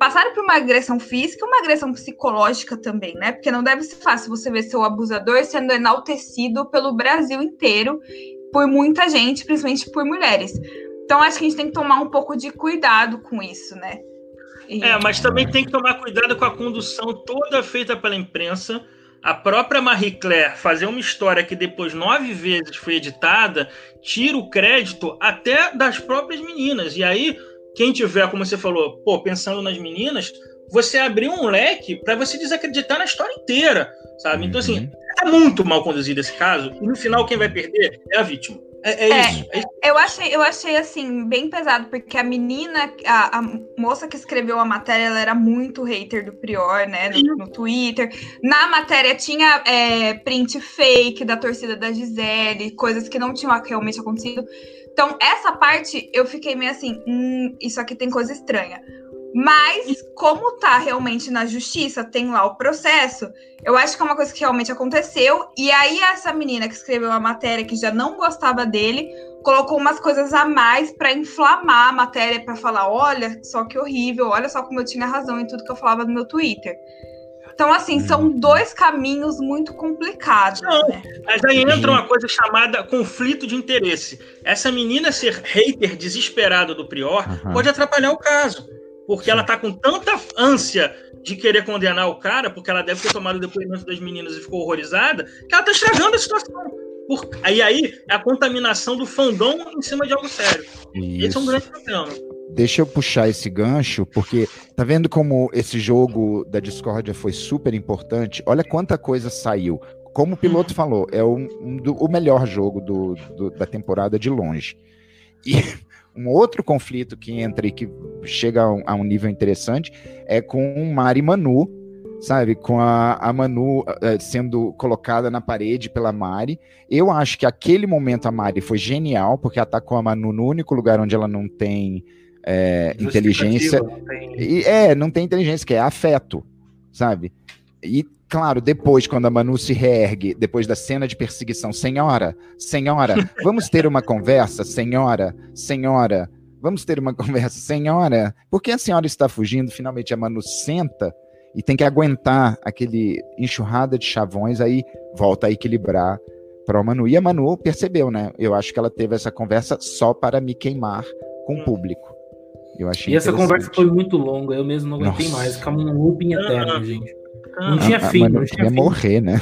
passaram por uma agressão física uma agressão psicológica também, né? Porque não deve ser fácil você ver seu abusador sendo enaltecido pelo Brasil inteiro por muita gente, principalmente por mulheres. Então acho que a gente tem que tomar um pouco de cuidado com isso, né? E... É, mas também tem que tomar cuidado com a condução toda feita pela imprensa. A própria Marie Claire fazer uma história que depois nove vezes foi editada, tira o crédito até das próprias meninas. E aí, quem tiver, como você falou, pô, pensando nas meninas, você abriu um leque para você desacreditar na história inteira, sabe? Então, assim, uhum. é muito mal conduzido esse caso, e no final quem vai perder é a vítima. É, é, é, isso, é, isso, Eu achei, eu achei assim, bem pesado, porque a menina, a, a moça que escreveu a matéria, ela era muito hater do Prior, né? No, no Twitter. Na matéria tinha é, print fake da torcida da Gisele, coisas que não tinham realmente acontecido. Então, essa parte eu fiquei meio assim, hum, isso aqui tem coisa estranha. Mas, como tá realmente na justiça, tem lá o processo, eu acho que é uma coisa que realmente aconteceu. E aí, essa menina que escreveu a matéria, que já não gostava dele, colocou umas coisas a mais para inflamar a matéria, para falar: olha só que horrível, olha só como eu tinha razão em tudo que eu falava no meu Twitter. Então, assim, são uhum. dois caminhos muito complicados. Não, né? Mas aí entra uma coisa chamada conflito de interesse. Essa menina ser hater desesperado do Prior uhum. pode atrapalhar o caso porque ela tá com tanta ânsia de querer condenar o cara, porque ela deve ter tomado o depoimento das meninas e ficou horrorizada, que ela tá estragando a situação. Por... Aí, aí é a contaminação do fandom em cima de algo sério. Isso. Esse é um grande problema. Deixa eu puxar esse gancho, porque tá vendo como esse jogo da discórdia foi super importante? Olha quanta coisa saiu. Como o piloto uhum. falou, é um, um do, o melhor jogo do, do, da temporada de longe. E um outro conflito que entra e que chega a um, a um nível interessante é com Mari Manu, sabe? Com a, a Manu uh, sendo colocada na parede pela Mari. Eu acho que aquele momento a Mari foi genial, porque atacou a Manu no único lugar onde ela não tem é, inteligência. Não tem... E, é, não tem inteligência, que é afeto, sabe? E Claro, depois, quando a Manu se reergue, depois da cena de perseguição, senhora, senhora, vamos ter uma conversa, senhora, senhora, vamos ter uma [LAUGHS] conversa, senhora. Por que a senhora está fugindo? Finalmente a Manu senta e tem que aguentar aquele enxurrada de chavões, aí volta a equilibrar para a Manu. E a Manu percebeu, né? Eu acho que ela teve essa conversa só para me queimar com o público. Eu achei e essa conversa foi muito longa, eu mesmo não aguentei Nossa. mais, ficava um looping eterno, gente. Não tinha a, fim, a não tinha fim. morrer, né?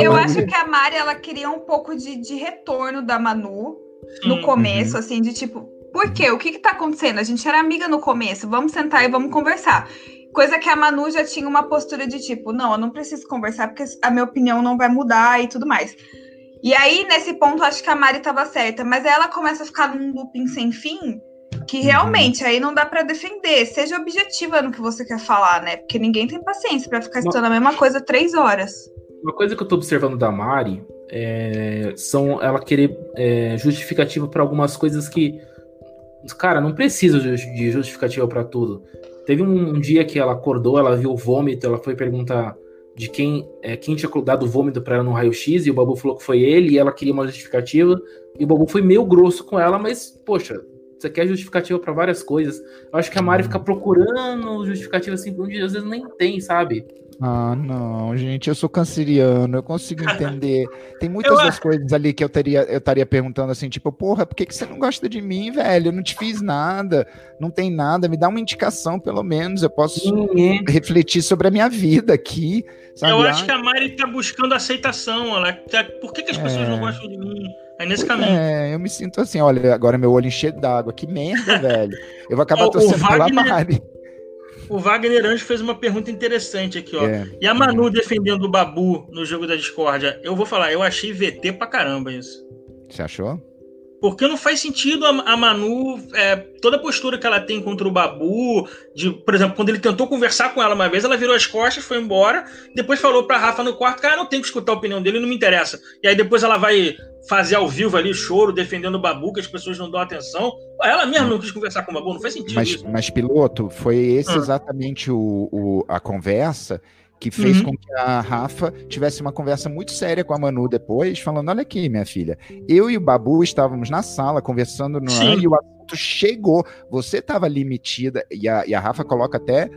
Eu acho que a Mari, ela queria um pouco de, de retorno da Manu no começo, uhum. assim, de tipo, por quê? O que que tá acontecendo? A gente era amiga no começo, vamos sentar e vamos conversar. Coisa que a Manu já tinha uma postura de tipo, não, eu não preciso conversar porque a minha opinião não vai mudar e tudo mais. E aí, nesse ponto, acho que a Mari tava certa, mas ela começa a ficar num looping sem fim, que uhum. realmente aí não dá para defender. Seja objetiva no que você quer falar, né? Porque ninguém tem paciência para ficar estudando a mesma coisa três horas. Uma coisa que eu tô observando da Mari é, são ela querer é, justificativa para algumas coisas que. Cara, não precisa de justificativa para tudo. Teve um, um, dia que ela acordou, ela viu o vômito, ela foi perguntar de quem é, quem tinha dado vômito para ela no raio-x, e o Babu falou que foi ele, e ela queria uma justificativa, e o Babu foi meio grosso com ela, mas, poxa, você quer justificativa para várias coisas. Eu acho que a Mari fica procurando justificativa assim, onde às vezes nem tem, sabe? Ah, não, gente, eu sou canceriano, eu consigo [LAUGHS] entender. Tem muitas das coisas ali que eu teria, eu estaria perguntando assim, tipo, porra, por que, que você não gosta de mim, velho? Eu não te fiz nada, não tem nada, me dá uma indicação, pelo menos. Eu posso Sim. refletir sobre a minha vida aqui. Sabe? Eu acho que a Mari tá buscando aceitação. Ela, tá, por que, que as pessoas é... não gostam de mim? É nesse caminho. É, eu me sinto assim, olha, agora meu olho enche d'água. Que merda, [LAUGHS] velho. Eu vou acabar torcendo pela Mari. O Wagner Anjo fez uma pergunta interessante aqui, ó. É. E a Manu defendendo o Babu no jogo da discórdia? Eu vou falar, eu achei VT pra caramba isso. Você achou? Porque não faz sentido a, a Manu, é, toda a postura que ela tem contra o Babu, de, por exemplo, quando ele tentou conversar com ela uma vez, ela virou as costas, foi embora, depois falou pra Rafa no quarto, cara, não tem que escutar a opinião dele, não me interessa. E aí depois ela vai fazer ao vivo ali choro, defendendo o Babu, que as pessoas não dão atenção. Ela mesma não quis conversar com o Babu, não faz sentido mas, isso. Mas, piloto, foi esse ah. exatamente o, o, a conversa que fez uhum. com que a Rafa tivesse uma conversa muito séria com a Manu depois, falando: Olha aqui, minha filha, eu e o Babu estávamos na sala conversando no e o assunto chegou. Você estava limitida, e a, e a Rafa coloca até.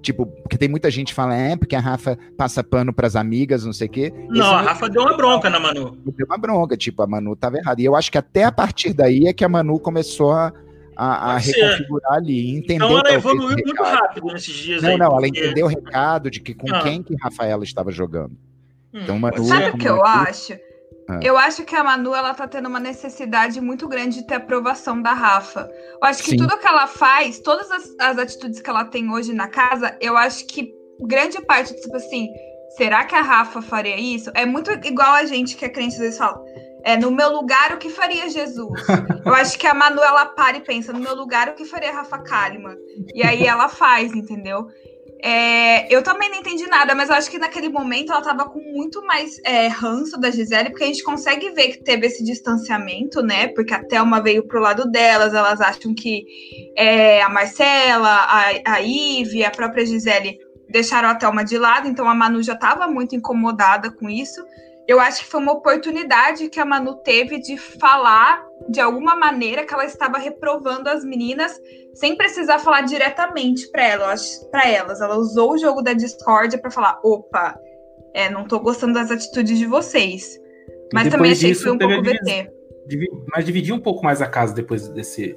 Tipo, porque tem muita gente que fala, é, porque a Rafa passa pano pras amigas, não sei o quê. Não, Esse a Rafa deu uma bronca na Manu. Deu uma bronca, tipo, a Manu tava errada. E eu acho que até a partir daí é que a Manu começou a, a, a reconfigurar ali. Entendeu, então ela evoluiu muito rápido nesses dias não, aí. Não, ela entendeu o recado de que com ah. quem que Rafaela estava jogando. Hum, então, Manu, Sabe o que eu acho? Ah. Eu acho que a Manu ela tá tendo uma necessidade muito grande de ter aprovação da Rafa. Eu acho que Sim. tudo que ela faz, todas as, as atitudes que ela tem hoje na casa, eu acho que grande parte, tipo assim, será que a Rafa faria isso? É muito igual a gente que é crente, às vezes fala, é, no meu lugar, o que faria Jesus? [LAUGHS] Eu acho que a Manuela para e pensa, no meu lugar, o que faria Rafa Kalimann? E aí ela faz, entendeu? É, eu também não entendi nada, mas eu acho que naquele momento ela estava com muito mais é, ranço da Gisele, porque a gente consegue ver que teve esse distanciamento, né? Porque a Thelma veio pro lado delas, elas acham que é, a Marcela, a, a Ive, a própria Gisele deixaram a Thelma de lado, então a Manu já estava muito incomodada com isso eu acho que foi uma oportunidade que a Manu teve de falar de alguma maneira que ela estava reprovando as meninas sem precisar falar diretamente para elas, para elas. Ela usou o jogo da discórdia para falar: "Opa, é, não tô gostando das atitudes de vocês". Mas também achei que foi um pouco VT. mas dividir um pouco mais a casa depois desse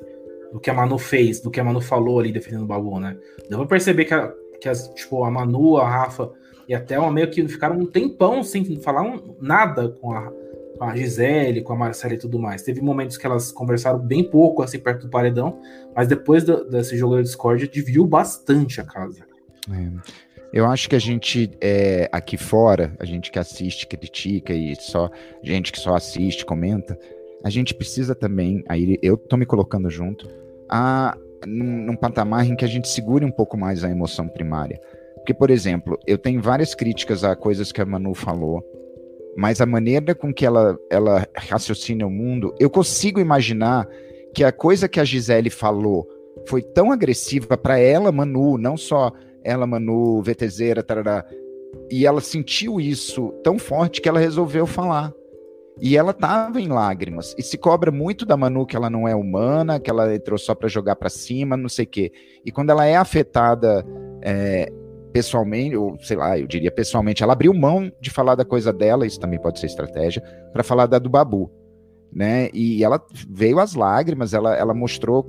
do que a Manu fez, do que a Manu falou ali defendendo o Babu, né? Deu pra perceber que, a, que as, tipo, a Manu, a Rafa e até uma meio que ficaram um tempão sem falar um, nada com a, com a Gisele, com a Marcela e tudo mais. Teve momentos que elas conversaram bem pouco, assim, perto do paredão, mas depois do, desse jogo da Discord, dividiu bastante a casa. É. Eu acho que a gente é, aqui fora, a gente que assiste, critica e só gente que só assiste, comenta, a gente precisa também, aí eu tô me colocando junto, a, num, num patamar em que a gente segure um pouco mais a emoção primária. Porque, por exemplo, eu tenho várias críticas a coisas que a Manu falou, mas a maneira com que ela, ela raciocina o mundo, eu consigo imaginar que a coisa que a Gisele falou foi tão agressiva para ela, Manu, não só ela, Manu, VTZera, tarará, e ela sentiu isso tão forte que ela resolveu falar. E ela tava em lágrimas. E se cobra muito da Manu que ela não é humana, que ela entrou só para jogar para cima, não sei o quê. E quando ela é afetada é, pessoalmente, ou sei lá, eu diria pessoalmente, ela abriu mão de falar da coisa dela, isso também pode ser estratégia, para falar da do Babu, né? E ela veio às lágrimas, ela, ela mostrou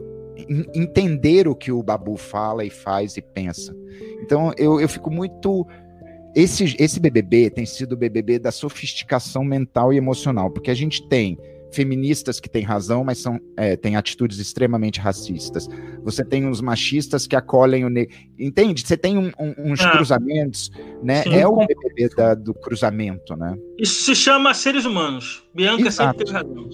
entender o que o Babu fala e faz e pensa. Então eu, eu fico muito. Esse, esse BBB tem sido o BBB da sofisticação mental e emocional, porque a gente tem feministas que têm razão, mas são, é, têm atitudes extremamente racistas. Você tem uns machistas que acolhem o negro. Entende? Você tem um, um, uns ah, cruzamentos, né? Sim, é o BBB da, do cruzamento, né? Isso se chama seres humanos. Bianca Exato. sempre tem razão.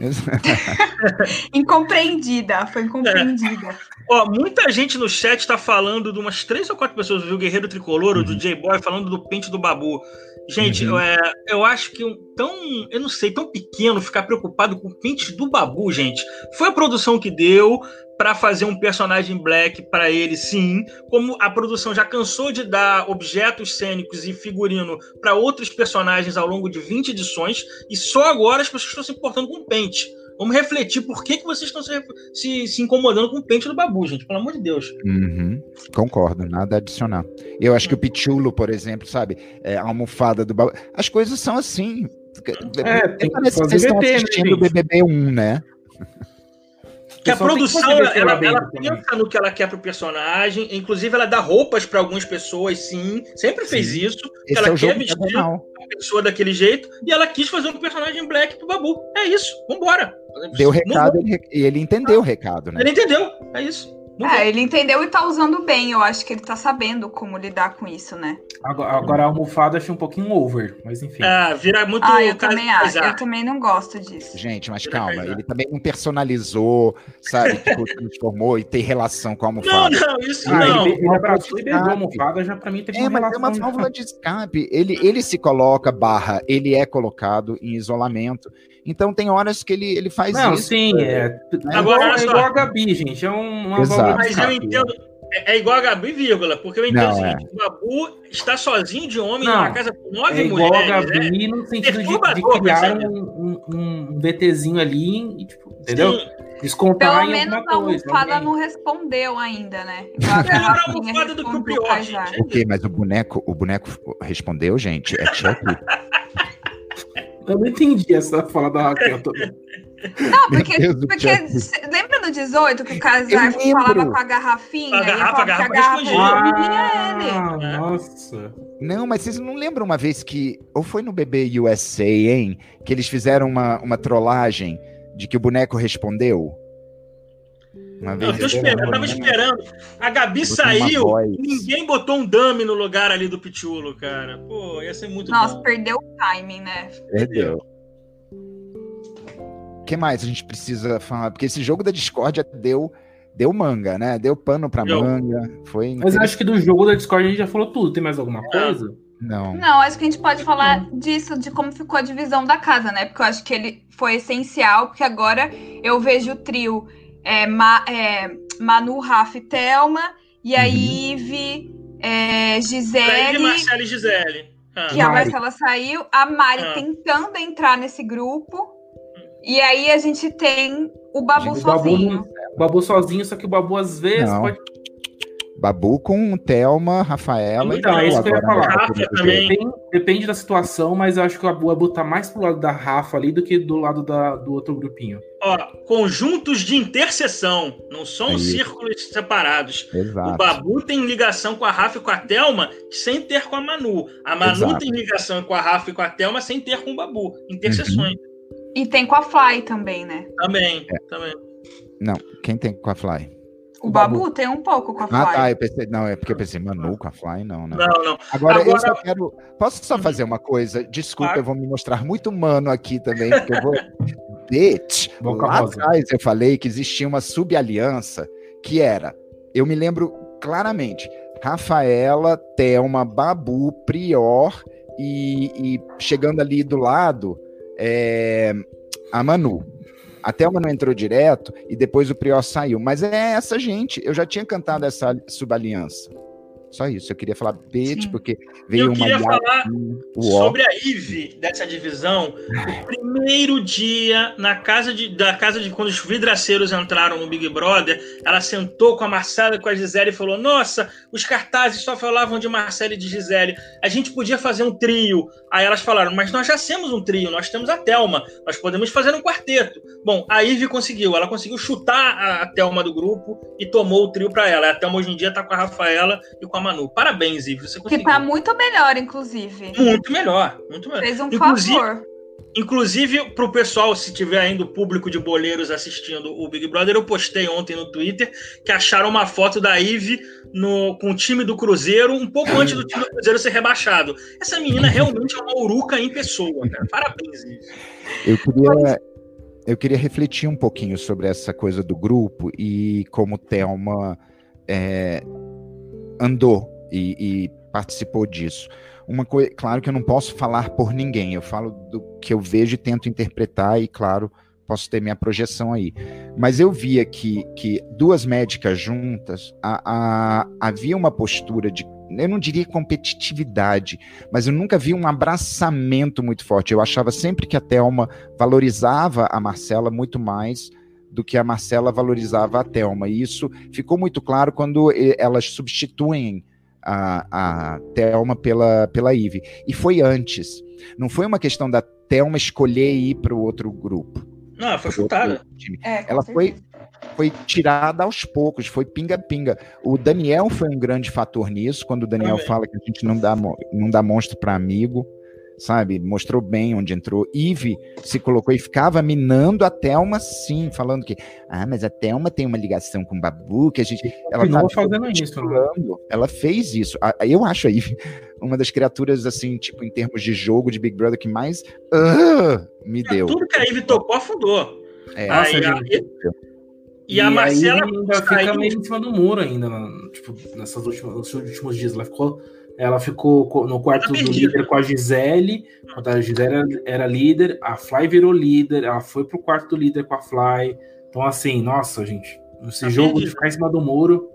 [LAUGHS] incompreendida, foi incompreendida. É. Ó, muita gente no chat está falando de umas três ou quatro pessoas, viu? Guerreiro Tricolor, uhum. do J-Boy, falando do pente do Babu. Gente, uhum. é, eu acho que um, tão, eu não sei, tão pequeno ficar preocupado com o pente do Babu, gente. Foi a produção que deu para fazer um personagem black para ele, sim. Como a produção já cansou de dar objetos cênicos e figurino para outros personagens ao longo de 20 edições, e só agora as pessoas estão se importando com o pente. Vamos refletir por que, que vocês estão se, se, se, incomodando com o pente do babu, gente. Pelo amor de Deus. Uhum. Concordo, nada a adicionar. Eu acho que o Pichulo, por exemplo, sabe? É, a almofada do babu. As coisas são assim. É, tem que fazer vocês estão né, assistindo o BBB1, né? Que a produção, ela, ela, ela pensa no que ela quer pro personagem, inclusive ela dá roupas para algumas pessoas, sim, sempre fez sim. isso. Esse ela é quer vestir a pessoa daquele jeito, e ela quis fazer um personagem black pro Babu. É isso, vambora. Deu recado e ele, ele, entendeu ah, o recado, né? Ele entendeu, é isso. É, ele entendeu e tá usando bem. Eu acho que ele tá sabendo como lidar com isso, né? Agora, agora a almofada achei um pouquinho over, mas enfim. Ah, vira muito. Ah, eu também acho. Eu também não gosto disso. Gente, mas calma, ele também não personalizou, sabe? tipo, transformou e tem relação com a almofada. Não, não, isso ah, não. Ele, ele abraçou e beijou a almofada, já pra mim tem é, mas é uma válvula de [LAUGHS] escape. Ele, ele se coloca, barra, ele é colocado em isolamento. Então tem horas que ele, ele faz não, isso. Sim, é. é Agora, é igual a Gabi, gente. É uma Exato. Mas eu entendo. É, é igual a Gabi, vírgula, porque eu entendo não, o seguinte: é. o Babu está sozinho de homem não, numa casa com nove é igual mulheres. a Gabi é, no sentido de, de criar um, um, um VTzinho ali, e, tipo, entendeu? Sim. Descontar Pelo menos a almofada não respondeu ainda, né? [LAUGHS] Melhor a almofada do que o pior, gente. Ok, mas o boneco, o boneco respondeu, gente. É check. Eu não entendi essa fala da Raquel toda. Não, porque, porque lembra no 18 que o casal falava com a garrafinha? A garrafa, a garrafa, a garrafa ah, ele. Nossa. Não, mas vocês não lembram uma vez que. Ou foi no Bebê USA, hein? Que eles fizeram uma, uma trollagem de que o boneco respondeu? Uma vez eu, tô esperando, eu tava esperando. A Gabi saiu, ninguém botou um dummy no lugar ali do Pichulo, cara. Pô, ia ser muito Nossa, bom. perdeu o timing, né? Perdeu. O que mais a gente precisa falar? Porque esse jogo da Discord deu, deu manga, né? Deu pano pra manga. Foi Mas eu acho que do jogo da Discord a gente já falou tudo. Tem mais alguma coisa? Não. Não, acho que a gente pode falar disso, de como ficou a divisão da casa, né? Porque eu acho que ele foi essencial, porque agora eu vejo o trio é, Ma, é, Manu, Rafa e Thelma, e a uhum. Ive, é, Gisele. Marcela e Gisele. Ah. Que Mari. a Marcela saiu, a Mari ah. tentando entrar nesse grupo. E aí a gente tem o Babu sozinho. Babu, o Babu sozinho, só que o Babu às vezes Não. pode Babu com Thelma, Rafaela então, e é isso que eu ia falar. Rafa também. Depende, depende, da situação, mas eu acho que o Babu tá mais pro lado da Rafa ali do que do lado da, do outro grupinho. Ó, conjuntos de interseção, não são é círculos separados. Exato. O Babu tem ligação com a Rafa e com a Thelma sem ter com a Manu. A Manu Exato. tem ligação com a Rafa e com a Thelma sem ter com o Babu. Interseções. Uhum. E tem com a Fly também, né? Também, é. também. Não, quem tem com a Fly? O Babu, Babu tem um pouco com a Fly. Ah, tá. Eu pensei, não, é porque eu pensei, Manu com a Fly, não, não. Não, não. Agora, Agora... eu só quero. Posso só fazer uma coisa? Desculpa, claro. eu vou me mostrar muito mano aqui também, porque eu vou. [LAUGHS] Bitch! Boca lá atrás eu falei que existia uma subaliança que era. Eu me lembro claramente. Rafaela, Thelma, Babu, Prior e, e chegando ali do lado, é, a Manu. A Thelma não entrou direto e depois o Prior saiu. Mas é essa gente. Eu já tinha cantado essa subaliança. Só isso, eu queria falar bitch, Sim. porque veio eu uma. Eu queria falar sobre a Ive dessa divisão. O [LAUGHS] primeiro dia na casa de, da casa de quando os vidraceiros entraram no Big Brother, ela sentou com a Marcela e com a Gisele e falou: Nossa, os cartazes só falavam de Marcela e de Gisele. A gente podia fazer um trio. Aí elas falaram: Mas nós já temos um trio, nós temos a Thelma, nós podemos fazer um quarteto. Bom, a Ive conseguiu, ela conseguiu chutar a, a Thelma do grupo e tomou o trio para ela. A Thelma hoje em dia tá com a Rafaela e com a Manu. Parabéns, Ive. Você conseguiu. Que tá muito melhor, inclusive. Muito melhor, muito melhor. Fez um inclusive, favor. Inclusive, para o pessoal, se tiver ainda o público de boleiros assistindo o Big Brother, eu postei ontem no Twitter que acharam uma foto da Ive no, com o time do Cruzeiro, um pouco antes do time do Cruzeiro ser rebaixado. Essa menina realmente é uma uruca em pessoa, cara. Parabéns, Ive. Eu queria, eu queria refletir um pouquinho sobre essa coisa do grupo e como Thelma é, andou e, e participou disso. Uma coisa, claro que eu não posso falar por ninguém, eu falo do que eu vejo e tento interpretar, e claro, posso ter minha projeção aí. Mas eu via que, que duas médicas juntas, a, a, havia uma postura de, eu não diria competitividade, mas eu nunca vi um abraçamento muito forte. Eu achava sempre que a Thelma valorizava a Marcela muito mais do que a Marcela valorizava a Thelma. E isso ficou muito claro quando elas substituem a, a Thelma pela, pela Ive. E foi antes. Não foi uma questão da Thelma escolher ir para o outro grupo. Não, foi chutada. É, ela foi, foi tirada aos poucos, foi pinga-pinga. O Daniel foi um grande fator nisso, quando o Daniel Também. fala que a gente não dá, não dá monstro para amigo sabe? Mostrou bem onde entrou. Eve se colocou e ficava minando a Thelma, sim, falando que, ah, mas a Thelma tem uma ligação com o Babu, que a gente. Ela tá fazendo isso, né? Ela fez isso. Eu acho a Eve [LAUGHS] uma das criaturas, assim, tipo, em termos de jogo de Big Brother, que mais uh, me é, deu. Tudo que a Eve tocou afundou. É, Nossa, aí, gente. E, e a Marcela ainda fica meio em cima do muro ainda, tipo, nessas últimas, nos últimos dias. Ela ficou ela ficou no quarto do líder com a Gisele, quando a Gisele era líder, a Fly virou líder, ela foi pro quarto do líder com a Fly. Então, assim, nossa, gente, esse tá jogo perdido. de ficar em cima do muro.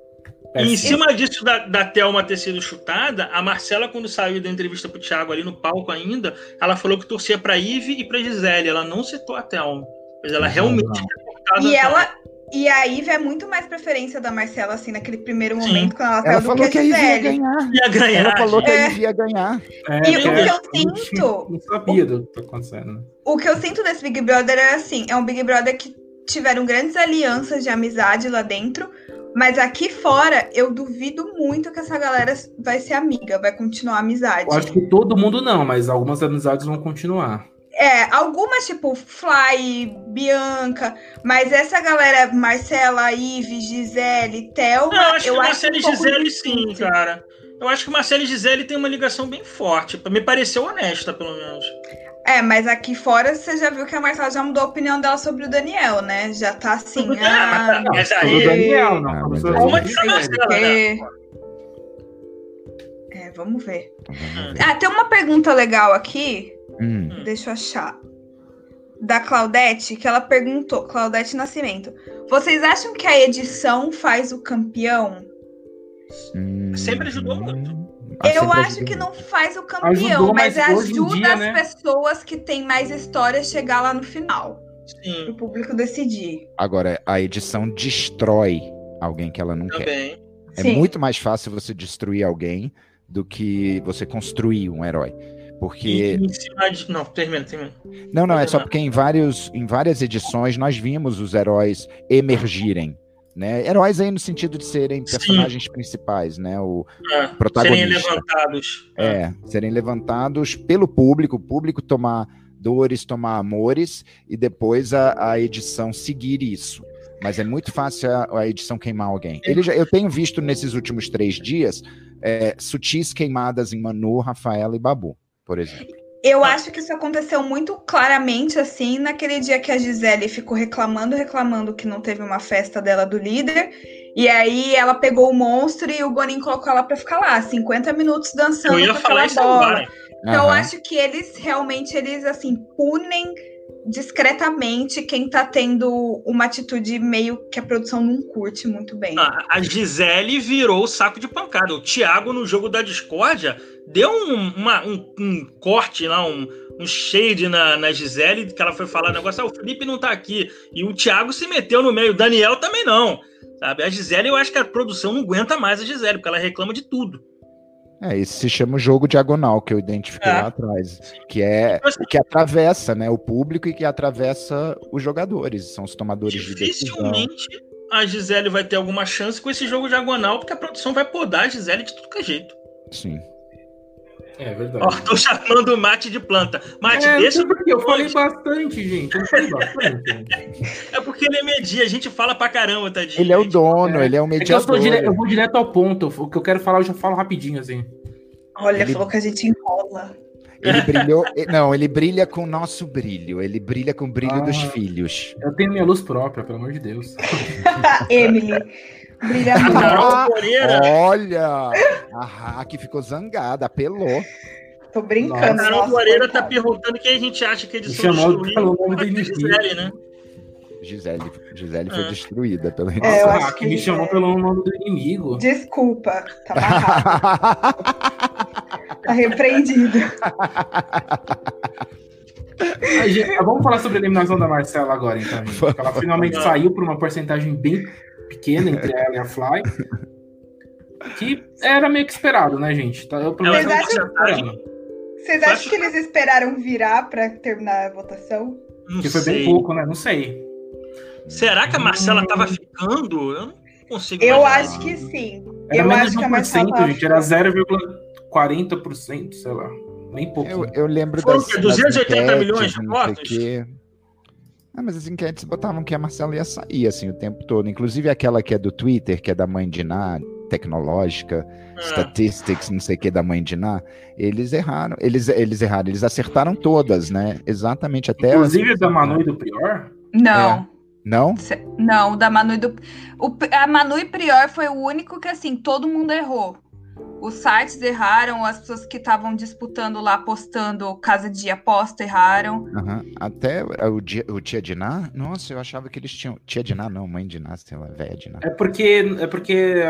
E em cima disso da, da Thelma ter sido chutada, a Marcela, quando saiu da entrevista pro Thiago ali no palco ainda, ela falou que torcia pra Ive e pra Gisele. Ela não citou a Thelma. Mas ela realmente não. E ela, e a Ivy é muito mais preferência da Marcela, assim, naquele primeiro momento, Sim. quando ela saiu do que a que a Ivy ia ganhar. Ia ganhar. Ela falou que a Ivy ia ganhar. É, e o que eu sinto... Não sabia do que tá acontecendo. O que eu sinto desse Big Brother é assim, é um Big Brother que tiveram grandes alianças de amizade lá dentro, mas aqui fora, eu duvido muito que essa galera vai ser amiga, vai continuar a amizade. Eu acho que todo mundo não, mas algumas amizades vão continuar. É, algumas, tipo, Fly, Bianca, mas essa galera, Marcela, Ive, Gisele, Thelma. Não, eu acho eu que Marcela e Gisele, sim, cara. Eu acho que Marcela e Gisele tem uma ligação bem forte. Me pareceu honesta, pelo menos. É, mas aqui fora você já viu que a Marcela já mudou a opinião dela sobre o Daniel, né? Já tá assim. [LAUGHS] ah, não, mas aí... o Daniel, não. Ah, mas Marcela, né? É, vamos ver. Ah, tem uma pergunta legal aqui Hum. Deixa eu achar. Da Claudete, que ela perguntou, Claudete Nascimento. Vocês acham que a edição faz o campeão? Hum. Sempre ajudou muito. Eu acho que não faz o campeão, ajudou, mas, mas ajuda dia, as né? pessoas que têm mais história a chegar lá no final. Sim. O público decidir. Agora, a edição destrói alguém que ela não Também. quer. É Sim. muito mais fácil você destruir alguém do que você construir um herói. Porque. Em cima de... Não, termina, termina. Não, não, é só porque em, vários, em várias edições nós vimos os heróis emergirem. Né? Heróis aí no sentido de serem personagens Sim. principais, né? O é, protagonista. Serem levantados. É, é, serem levantados pelo público, o público tomar dores, tomar amores, e depois a, a edição seguir isso. Mas é muito fácil a, a edição queimar alguém. Ele já, eu tenho visto nesses últimos três dias é, sutis queimadas em Manu, Rafaela e Babu por exemplo. Eu acho que isso aconteceu muito claramente, assim, naquele dia que a Gisele ficou reclamando, reclamando que não teve uma festa dela do líder. E aí ela pegou o monstro e o Bonin colocou ela pra ficar lá, 50 minutos dançando com aquela bola. Então uhum. eu acho que eles realmente, eles assim, punem discretamente quem tá tendo uma atitude meio que a produção não curte muito bem. A, a Gisele virou o saco de pancada. O Thiago, no jogo da discórdia, deu um, uma, um, um corte lá, um, um shade na, na Gisele, que ela foi falar o negócio, ah, o Felipe não tá aqui. E o Thiago se meteu no meio, o Daniel também não. Sabe? A Gisele, eu acho que a produção não aguenta mais a Gisele, porque ela reclama de tudo. É, isso se chama jogo diagonal que eu identifiquei é. lá atrás, que é tipo que atravessa, né, o público e que atravessa os jogadores, são os tomadores de decisão. Dificilmente a Gisele vai ter alguma chance com esse jogo diagonal, porque a produção vai podar a Gisele de tudo que é jeito. Sim. É verdade. Ó, tô chamando o Mate de planta. Mate, é, deixa. Porque eu falei bastante, gente. Eu falei bastante. [LAUGHS] é porque ele é media, a gente fala pra caramba, tadinho. Ele é o dono, é. ele é o mediador. É eu, dire... eu, vou direto ao ponto. O que eu quero falar, eu já falo rapidinho, assim. Olha, ele... falou que a gente enrola. Ele [LAUGHS] brilhou. não, ele brilha com o nosso brilho. Ele brilha com o brilho ah, dos filhos. Eu tenho minha luz própria, pelo amor de Deus. [LAUGHS] Emily. Brilha muito. Olha! A Hack ficou zangada, apelou. Tô brincando. A Carol Moreira tá perguntando quem a gente acha que é de chamou pelo nome do Gisele, né? Gisele, Gisele foi ah. destruída pelo inimigo. É, eu acho que me chamou pelo nome do inimigo. Desculpa, tá tá repreendido. Gente, vamos falar sobre a eliminação da Marcela agora, então. [LAUGHS] Ela finalmente saiu por uma porcentagem bem pequena entre ela e a Fly. Que era meio que esperado, né, gente? Tá, eu, Vocês acham, Vocês acham que eles esperaram virar para terminar a votação? Não que foi sei. bem pouco, né? Não sei. Será que a Marcela hum. tava ficando? Eu não consigo. Eu imaginar. acho que sim. Era eu menos acho de 1%, que a Marcela gente. Era 0,40%, sei lá. bem pouquinho. Eu, eu lembro Foram das, o quê? 280 das milhões de votos? Ah, mas as enquetes botavam que a Marcela ia sair, assim, o tempo todo. Inclusive aquela que é do Twitter, que é da mãe de Ná, tecnológica, Ah. statistics, não sei o que, da mãe de Ná. Eles erraram. Eles, eles erraram, eles acertaram todas, né? Exatamente, até... Inclusive da Manu e do Prior. Não. Não? Cê- Não, o da Manu e do. O, a Manu e Prior foi o único que, assim, todo mundo errou. Os sites erraram, as pessoas que estavam disputando lá, apostando casa de aposta, erraram. Aham. Até o, dia- o Tia Diná? Nossa, eu achava que eles tinham... Tia Diná não, mãe Diná, sei lá, velha Diná. É porque, é porque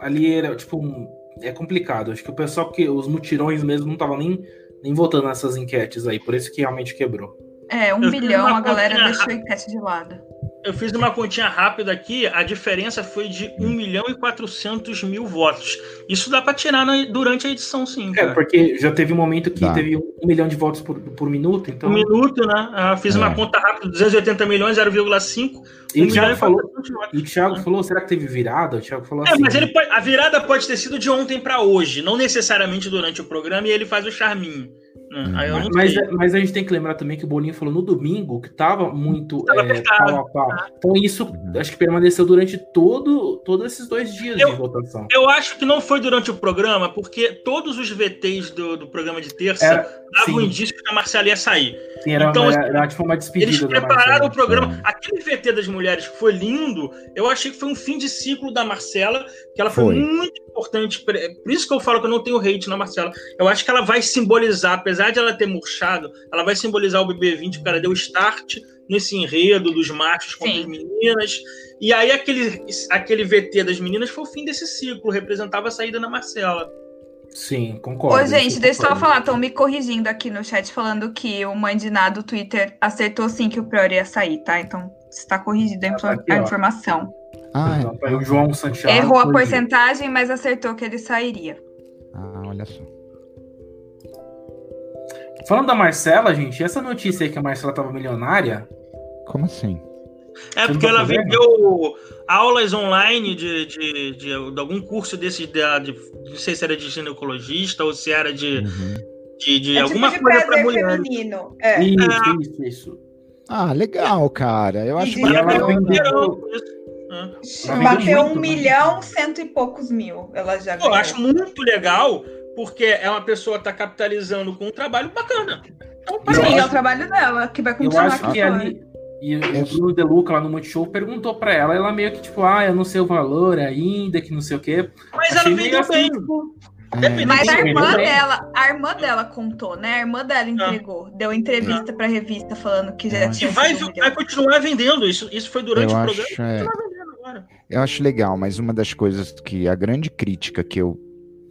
ali era, tipo, um- é complicado. Acho que o pessoal que. Os mutirões mesmo não estavam nem, nem votando nessas enquetes aí. Por isso que realmente quebrou. É, um Eu bilhão, a galera deixou a enquete de lado. Eu fiz uma continha rápida aqui, a diferença foi de 1 milhão e 400 mil votos. Isso dá pra tirar na- durante a edição, sim. É, Cara. porque já teve um momento que Tá. teve um milhão de votos por, por minuto, então. Um minuto, né? Ah, fiz É. uma conta rápida, 280 milhões, 0,5. E o Thiago falou. 400 votos. E o Thiago falou, será que teve virada? O Thiago falou É, assim. mas ele pode- a virada pode ter sido de ontem pra hoje, não necessariamente durante o programa, e ele faz o charminho. Né? Hum. Mas, sei. mas a gente tem que lembrar também que o Boninho falou no domingo que tava muito Tava é, pau a pau. Então isso Uhum. acho que permaneceu durante todo, todos esses dois dias Eu- de votação. Eu acho que não foi durante o programa, porque todos os VTs do, do programa de terça Era, davam sim. indício que a Marcela ia sair. Sim, era, Então, era, era tipo uma despedida Eles prepararam Marcela. o programa. É. Aquele VT das mulheres que foi lindo, eu achei que foi um fim de ciclo da Marcela, que ela foi, Foi. muito importante. Por por isso que eu falo que eu não tenho hate na Marcela. Eu acho que ela vai simbolizar, apesar de ela ter murchado, ela vai simbolizar o BB20, que ela deu start nesse enredo dos machos contra Sim. as meninas. E aí aquele, aquele VT das meninas foi o fim desse ciclo, representava a saída da Marcela. Sim, concordo. Ô, gente, deixa eu só falar, estão me corrigindo aqui no chat falando que o Mãe de Nada do Twitter acertou sim que o Prior ia sair, tá? Então está corrigida a, tá aqui, a informação. Ah, Então, tá aí o João Santiago. Errou a porcentagem, mas acertou que ele sairia. ah, olha só. Falando da Marcela, gente, essa notícia aí que a Marcela tava milionária, Como assim? É Você porque tá ela vendeu aulas online de, de, de, de algum curso desses, de, de, não sei se era de ginecologista ou se era de, Uhum. de, de É alguma tipo de coisa para mulher. feminino. É. Isso, isso, isso. Ah, legal, cara. Eu acho E E ela vendeu-. É. Bateu um né? milhão, cento e poucos mil. Ela já Pô, eu acho muito legal, porque é uma pessoa que tá capitalizando com um trabalho bacana. Então, Eu Sim, é acho- o trabalho dela, que vai Eu continuar acho aqui que fora. ali. E o Bruno De Luca lá no Multishow perguntou pra ela, ela meio que tipo, ah, eu não sei o valor ainda, que não sei o quê. Mas Achei ela vendeu assim, bem. tipo, É, Mas a irmã dela, a irmã dela contou, né? A irmã dela entregou. Deu entrevista pra revista falando que já Eu tinha vai, vai continuar vendendo. Isso, isso foi durante eu o programa. acho, é, Vai vendendo agora. eu acho legal, mas uma das coisas que a grande crítica que eu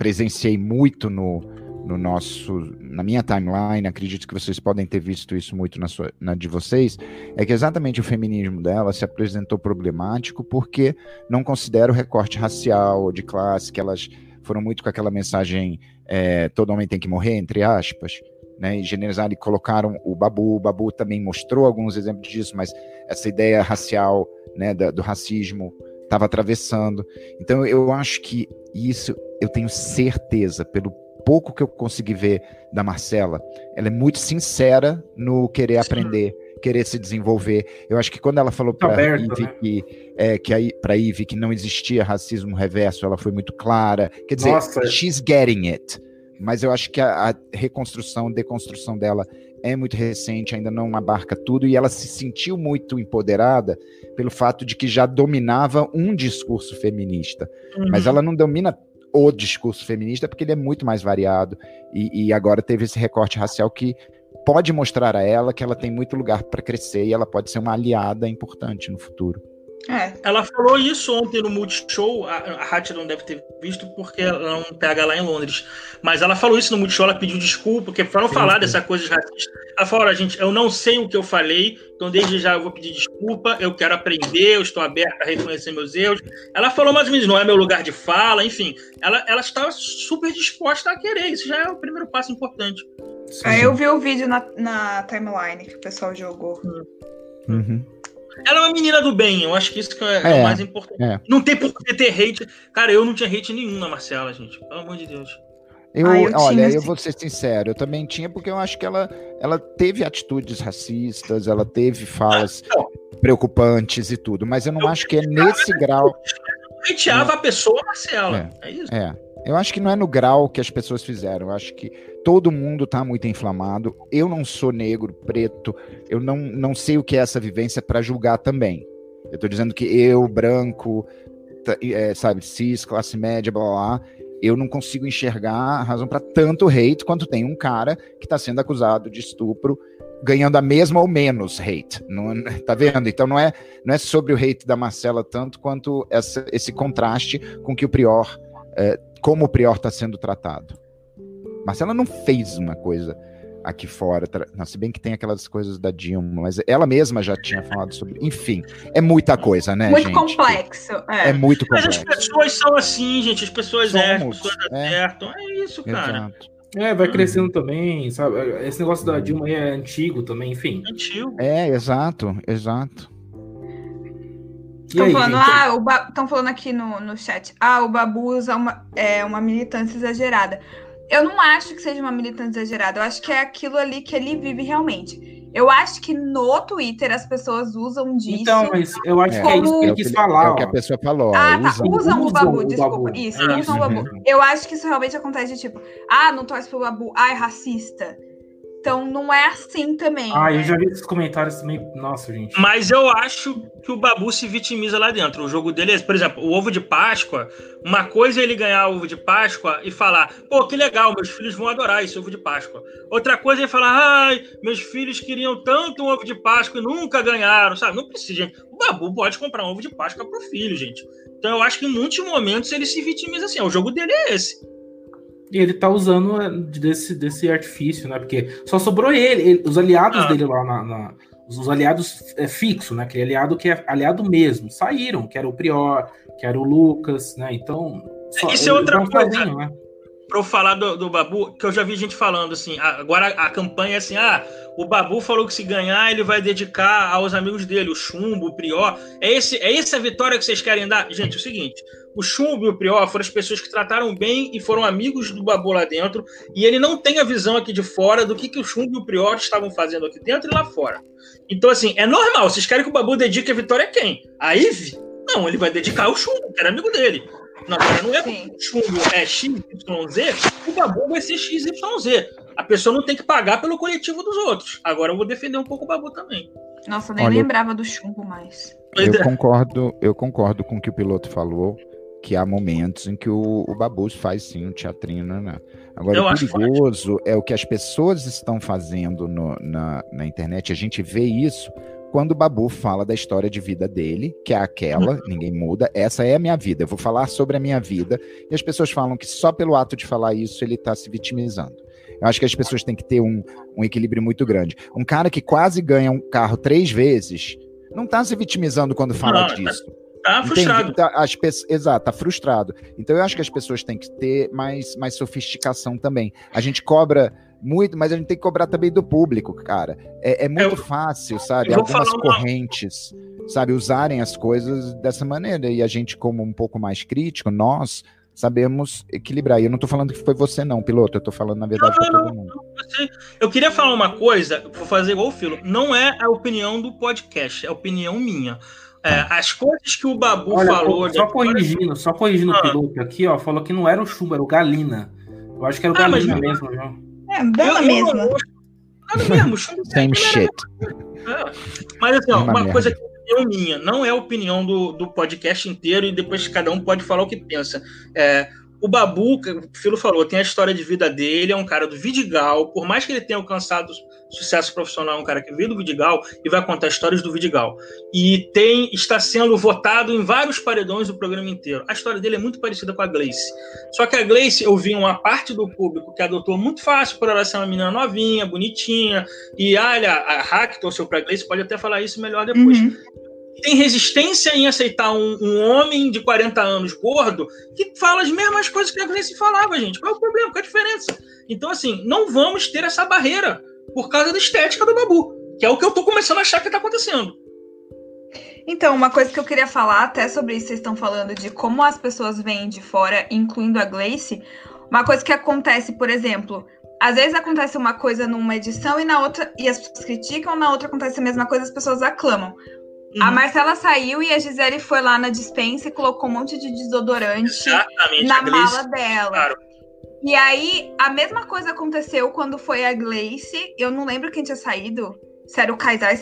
presenciei muito no, no nosso, na minha timeline, acredito que vocês podem ter visto isso muito na, sua, na de vocês, é que exatamente o feminismo dela se apresentou problemático porque não considera o recorte racial ou de classe, que elas foram muito com aquela mensagem é, todo homem tem que morrer, entre aspas, né, e generalizaram e colocaram o Babu, o Babu também mostrou alguns exemplos disso, mas essa ideia racial, né, da- do racismo estava atravessando. Então eu acho que isso eu tenho certeza, pelo pouco que eu consegui ver da Marcela, ela é muito sincera no querer Sim. aprender, querer se desenvolver. Eu acho que quando ela falou para aberta, Ivy né? que é, que aí para Ivy que não existia racismo reverso, ela foi muito clara. Quer dizer, Nossa. she's getting it. Mas eu acho que a, a reconstrução, deconstrução dela é muito recente, ainda não abarca tudo, e ela se sentiu muito empoderada pelo fato de que já dominava um discurso feminista. Mas Uhum. ela não domina o discurso feminista porque ele é muito mais variado. E, e agora teve esse recorte racial que pode mostrar a ela que ela tem muito lugar para crescer e ela pode ser uma aliada importante no futuro. É. Ela falou isso ontem no Multishow. A, a Hattie não deve ter visto porque ela não pega lá em Londres. Mas ela falou isso no Multishow, ela pediu desculpa, porque para não Sim, falar sim. dessa coisa de racista, ela falou: olha, gente, eu não sei o que eu falei, então desde já eu vou pedir desculpa, eu quero aprender, eu estou aberta a reconhecer meus erros. Ela falou mais ou menos, não é meu lugar de fala, enfim. Ela, ela estava super disposta a querer, isso já é o primeiro passo importante. Aí eu vi o vídeo na, na timeline que o pessoal jogou. Uhum. Ela é uma menina do bem, eu acho que isso que é, é É, o mais importante. é. Não tem por que ter hate. Cara, eu não tinha hate nenhum na Marcela, gente. Pelo amor de Deus. Eu, ah, eu olha, tinha... eu vou ser sincero, eu também tinha, porque eu acho que ela, ela teve atitudes racistas, ela teve falas preocupantes e tudo, mas eu não eu acho que é nesse grau. Hateava a pessoa, Marcela. É, é isso. É. Eu acho que não é no grau que as pessoas fizeram. Eu acho que todo mundo está muito inflamado. Eu não sou negro, preto. Eu não, não sei o que é essa vivência para julgar também. Eu estou dizendo que eu, branco, é, sabe, cis, classe média, blá, blá, blá eu não consigo enxergar a razão para tanto hate quanto tem um cara que está sendo acusado de estupro ganhando a mesma ou menos hate. Não, [LAUGHS] tá vendo? Então não é, não é sobre o hate da Marcela tanto quanto essa, esse contraste com que o Prior, é, como o Prior está sendo tratado. Marcela não fez uma coisa aqui fora. Não, se bem que tem aquelas coisas da Dilma, mas ela mesma já tinha falado sobre. Enfim, é muita coisa, né? Muito gente? complexo. É. é. muito complexo. Mas as pessoas são assim, gente. As pessoas Somos, erram, as pessoas é. acertam. É isso, cara. Exato. É, vai crescendo uhum. também, sabe? Esse negócio da Dilma aí é antigo também, enfim. Antigo. É, exato, exato. Estão falando, ah, ba... falando aqui no, no chat, ah, o Babu usa uma, é, uma militância exagerada. Eu não acho que seja uma militância exagerada, eu acho que é aquilo ali que ele vive realmente. Eu acho que no Twitter as pessoas usam disso. Então, mas eu acho é, que é isso que ele quis falar. É o que a pessoa falou. Ah, tá. Usam, usam o Babu, desculpa. Babu. Isso, é, usam o Babu. Eu acho que isso realmente acontece de tipo, ah, não torce pro Babu, ah, é racista. Então não é assim também. Ah, né? eu já vi esses comentários também. Nossa, gente. Mas eu acho que o Babu se vitimiza lá dentro. O jogo dele é, por exemplo, o ovo de Páscoa. Uma coisa é ele ganhar o ovo de Páscoa e falar, pô, que legal, meus filhos vão adorar esse ovo de Páscoa. Outra coisa é falar, ai, meus filhos queriam tanto um ovo de Páscoa e nunca ganharam, sabe? Não precisa, gente. O Babu pode comprar um ovo de Páscoa pro filho, gente. Então eu acho que em muitos momentos ele se vitimiza assim. O jogo dele é esse. E ele tá usando é, desse, desse artifício, né? Porque só sobrou ele, ele os aliados ah. dele lá na, na. os aliados é, fixo, né? Aquele aliado que é aliado mesmo, saíram, que era o Prior, que era o Lucas, né? Então. Só, Isso é outra coisa. Sozinho, né? Pra eu falar do, do, Babu, que eu já vi gente falando assim, agora a, a campanha é assim, ah, o Babu falou que se ganhar, ele vai dedicar aos amigos dele, o Chumbo, o Prior. É, esse, é essa a vitória que vocês querem dar? Gente, é o seguinte: o Chumbo e o Prior foram as pessoas que trataram bem e foram amigos do Babu lá dentro, e ele não tem a visão aqui de fora do que, que o Chumbo e o Prior estavam fazendo aqui dentro e lá fora. Então, assim, é normal. Vocês querem que o Babu dedique a vitória a quem? A Ive? Não, ele vai dedicar ao Chumbo, que era amigo dele. Não, agora não é o chumbo é XYZ, o Babu vai ser XYZ. A pessoa não tem que pagar pelo coletivo dos outros. Agora eu vou defender um pouco o Babu também. Nossa, nem Olha, lembrava do chumbo mais. Eu concordo, eu concordo com o que o piloto falou que há momentos em que o, o Babus faz sim um teatrinho, né? né. Agora, Eu o perigoso é o que as pessoas estão fazendo no, na, na internet. A gente vê isso quando o Babu fala da história de vida dele, que é aquela, uhum. ninguém muda, essa é a minha vida, eu vou falar sobre a minha vida, e as pessoas falam que só pelo ato de falar isso ele está se vitimizando. Eu acho que as pessoas têm que ter um, um equilíbrio muito grande. Um cara que quase ganha um carro três vezes, não está se vitimizando quando fala não, tá disso. Tá frustrado. Tá, as Exato, tá frustrado. Então eu acho que as pessoas têm que ter mais, mais sofisticação também. A gente cobra muito, mas a gente tem que cobrar também do público, cara. É, é muito eu, fácil, sabe? Algumas correntes, uma... sabe, usarem as coisas dessa maneira. E a gente, como um pouco mais crítico, nós sabemos equilibrar. E eu não tô falando que foi você, não, piloto. Eu tô falando, na verdade, não, todo mundo. Eu queria falar uma coisa, vou fazer igual o Filo. Não é a opinião do podcast, é a opinião minha. É, as coisas que o Babu Olha, falou. Só corrigindo, só corrigindo ah. o piloto aqui, ó, falou que não era o Chumbo, era o Galina. Eu acho que era o ah, Galina mas... mesmo, João. É, dela mesmo. Nada mesmo. Same shit. É. Mas assim, ó, uma coisa que é opinião minha, não é a opinião do, do podcast inteiro e depois cada um pode falar o que pensa. É, o Babu, o Filo falou, tem a história de vida dele, é um cara do Vidigal, por mais que ele tenha alcançado sucesso profissional, é um cara que veio do Vidigal e vai contar histórias do Vidigal. E tem está sendo votado em vários paredões do programa inteiro. A história dele é muito parecida com a Gleice. Só que a Gleice, eu vi uma parte do público que adotou muito fácil por ela ser uma menina novinha, bonitinha, e olha, a Hack torceu para a Gleice, pode até falar isso melhor depois. Uhum tem resistência em aceitar um, um, homem de 40 anos gordo que fala as mesmas coisas que a Gleice falava, gente. Qual é o problema? Qual é a diferença? Então, assim, não vamos ter essa barreira por causa da estética do Babu, que é o que eu tô começando a achar que tá acontecendo. Então, uma coisa que eu queria falar, até sobre isso, vocês estão falando de como as pessoas vêm de fora, incluindo a Gleice. Uma coisa que acontece, por exemplo, às vezes acontece uma coisa numa edição e na outra e as pessoas criticam, na outra acontece a mesma coisa, as pessoas aclamam. Uhum. A Marcela saiu e a Gisele foi lá na dispensa e colocou um monte de desodorante Exatamente, na mala dela. Claro. E aí, a mesma coisa aconteceu quando foi a Gleice. Eu não lembro quem tinha saído. Se era o Kaysar,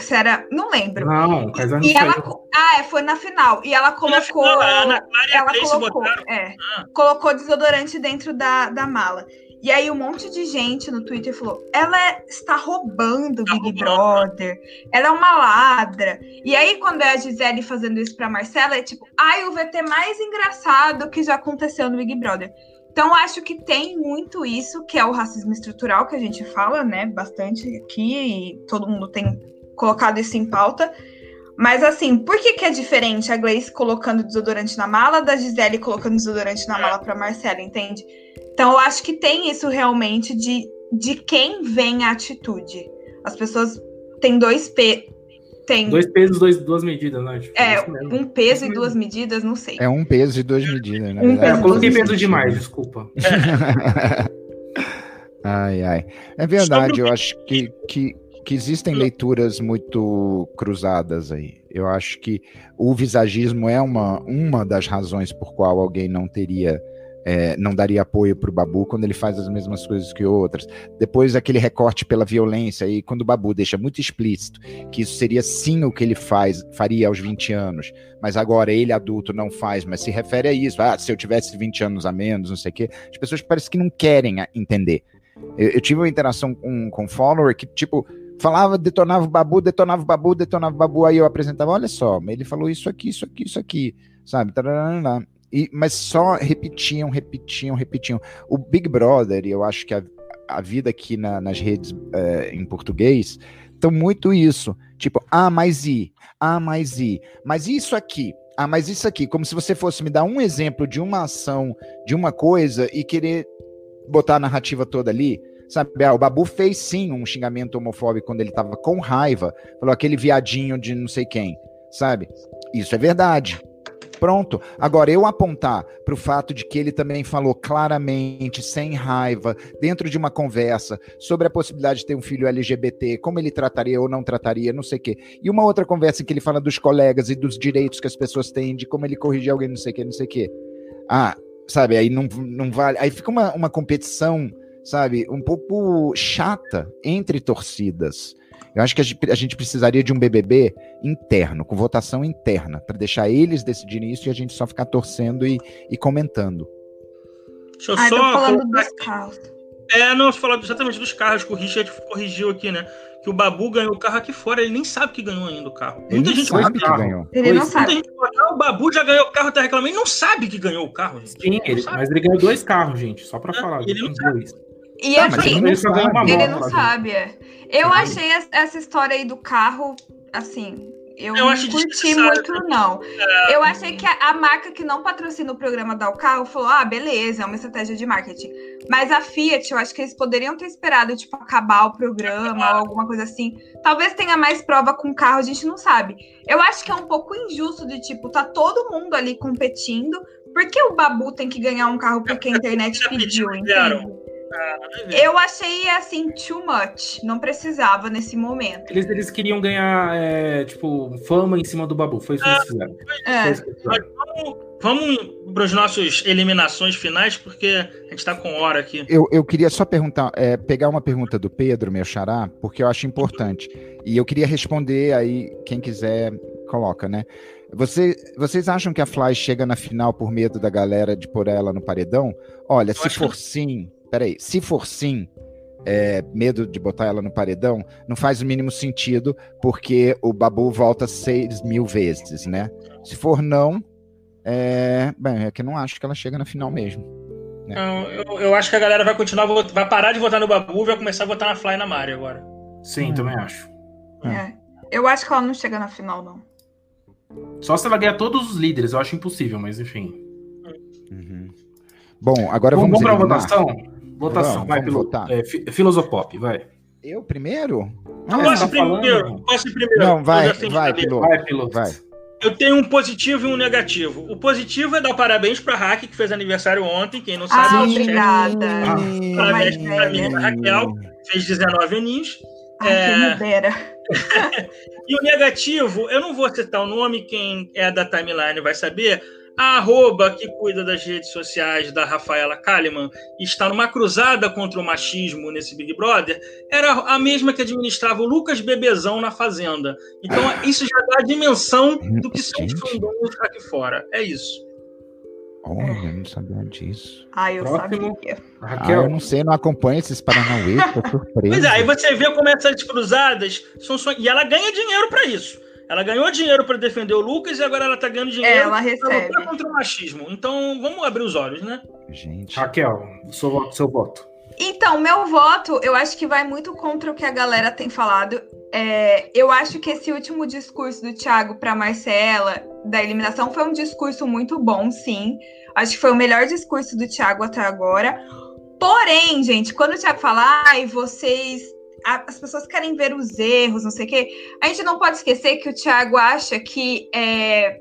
se era. Não lembro. Não, o Kaysar não e ela, Ah, é, foi na final. E ela colocou. Final, Ana, ela colocou, é, ah. colocou desodorante dentro da, da mala. E aí um monte de gente no Twitter falou: ela é, está roubando o tá Big Brother, ela é uma ladra. E aí, quando é a Gisele fazendo isso pra Marcela, é tipo, ai, o VT mais engraçado que já aconteceu no Big Brother. Então, acho que tem muito isso, que é o racismo estrutural, que a gente fala, né, bastante aqui, e todo mundo tem colocado isso em pauta. Mas, assim, por que, que é diferente a Gleice colocando desodorante na mala da Gisele colocando desodorante na mala pra Marcela, entende? Então, eu acho que tem isso realmente de, de quem vem a atitude. As pessoas têm dois P. Tem... Dois pesos, dois, duas medidas, né? Tipo, é, um peso e duas medidas, não sei. É um peso e duas medidas, né? Um é, eu coloquei peso demais, desculpa. [LAUGHS] ai, ai. É verdade, eu acho que, que, que existem leituras muito cruzadas aí. Eu acho que o visagismo é uma, uma das razões por qual alguém não teria é, não daria apoio para o Babu quando ele faz as mesmas coisas que outras. Depois aquele recorte pela violência, e quando o Babu deixa muito explícito que isso seria sim o que ele faz, faria aos 20 anos, mas agora ele adulto não faz, mas se refere a isso. Ah, se eu tivesse 20 anos a menos, não sei o quê. As pessoas parecem que não querem entender. Eu, eu tive uma interação com, com um follower que, tipo, falava, detonava o babu, detonava o babu, detonava o babu, aí eu apresentava, olha só, ele falou isso aqui, isso aqui, isso aqui, sabe? E, mas só repetiam, repetiam, repetiam. O Big Brother, e eu acho que a, a vida aqui na, nas redes é, em português, estão muito isso. Tipo, ah, mas e? Ah, mas e? Mas isso aqui? Ah, mas isso aqui? Como se você fosse me dar um exemplo de uma ação, de uma coisa e querer botar a narrativa toda ali. Sabe, ah, o Babu fez sim um xingamento homofóbico quando ele tava com raiva. Falou aquele viadinho de não sei quem, sabe? Isso é verdade. Pronto. Agora, eu apontar para o fato de que ele também falou claramente, sem raiva, dentro de uma conversa, sobre a possibilidade de ter um filho LGBT, como ele trataria ou não trataria, não sei o quê. E uma outra conversa em que ele fala dos colegas e dos direitos que as pessoas têm, de como ele corrigir alguém, não sei o quê, não sei o quê. Ah, sabe, aí não, não vale. Aí fica uma, uma competição, sabe, um pouco chata entre torcidas. Eu acho que a gente precisaria de um BBB interno, com votação interna, para deixar eles decidirem isso e a gente só ficar torcendo e, e comentando. Deixa eu Ai, só. falando dos carros. É, não, falar exatamente dos carros que o Richard corrigiu aqui, né? Que o Babu ganhou o carro aqui fora, ele nem sabe que ganhou ainda o carro. Ele Muita gente sabe que ganhou. Ele não sabe. Gente fala, ah, o Babu já ganhou o carro, tá reclamando, ele não sabe que ganhou o carro. Gente. Sim, ele, mas ele ganhou dois carros, gente, só pra é, falar. Ele não sabe. Dois. E tá, assim, ele não sabe, ele não sabe é. Eu achei essa história aí do carro, assim, eu, eu não curti muito, não. É... Eu achei que a, a, marca que não patrocina o programa da o carro falou: ah, beleza, é uma estratégia de marketing. Mas a Fiat, eu acho que eles poderiam ter esperado, tipo, acabar o programa ou alguma coisa assim. Talvez tenha mais prova com o carro, a gente não sabe. Eu acho que é um pouco injusto de, tipo, tá todo mundo ali competindo. Por que o Babu tem que ganhar um carro porque a [LAUGHS] internet pediu, entende? Eu achei assim, too much. Não precisava nesse momento. Eles, eles queriam ganhar, é, tipo, fama em cima do Babu. Foi isso que eles fizeram. É. Vamos, vamos para as nossas eliminações finais, porque a gente está com hora aqui. Eu, eu queria só perguntar, é, pegar uma pergunta do Pedro, meu xará, porque eu acho importante. E eu queria responder aí, quem quiser, coloca, né? Você, vocês acham que a Fly chega na final por medo da galera de pôr ela no paredão? Olha, eu se for que... sim, peraí, se for sim, é, medo de botar ela no paredão, não faz o mínimo sentido, porque o Babu volta seis mil vezes, né? Se for não, é, bem, é que não acho que ela chega na final mesmo. Né? Não, eu, eu, acho que a galera vai continuar, vai parar de votar no Babu e vai começar a votar na Fly e na Mari agora. Sim, hum. também acho. É. é. Eu acho que ela não chega na final, não. Só se ela ganhar todos os líderes, eu acho impossível, mas enfim. Uhum. Bom, agora vamos. Vamos para a votação? Votação, vamos, vai, vamos votar. É, Filosopop, vai. Eu primeiro? Não, ah, posso, tá primeiro, posso primeiro. Não, vai, vai, piloto. Vai, piloto. Vai. Eu tenho um positivo e um negativo. O positivo é dar parabéns pra Hack, que fez aniversário ontem. Quem não sabe, ah, obrigada. Ah, parabéns pra minha Raquel, fez 19 aninhos. Ai, é... [LAUGHS] e o negativo, eu não vou citar o nome, quem é da timeline vai saber, a arroba que cuida das redes sociais da Rafaela Kalimann está numa cruzada contra o machismo nesse Big Brother, era a mesma que administrava o Lucas Bebezão na Fazenda. Então, isso já dá a dimensão do que são os fandoms aqui fora. É isso. Olha, eu não sabia disso. Ah, eu Próximo. sabia. Raquel. Ah, eu não sei, não acompanho esses Paranauê, tô [LAUGHS] surpreso. Pois é, aí você vê como essas cruzadas são só... E ela ganha dinheiro para isso. Ela ganhou dinheiro para defender o Lucas e agora ela tá ganhando dinheiro ela recebe. para contra o machismo. Então, vamos abrir os olhos, né? Gente. Raquel, seu voto, seu voto. Então, meu voto, eu acho que vai muito contra o que a galera tem falado. É, eu acho que esse último discurso do Thiago para Marcela da eliminação foi um discurso muito bom, sim. Acho que foi o melhor discurso do Thiago até agora. Porém, gente, quando o Thiago fala, ai, vocês as pessoas querem ver os erros, não sei o quê. A gente não pode esquecer que o Tiago acha que é,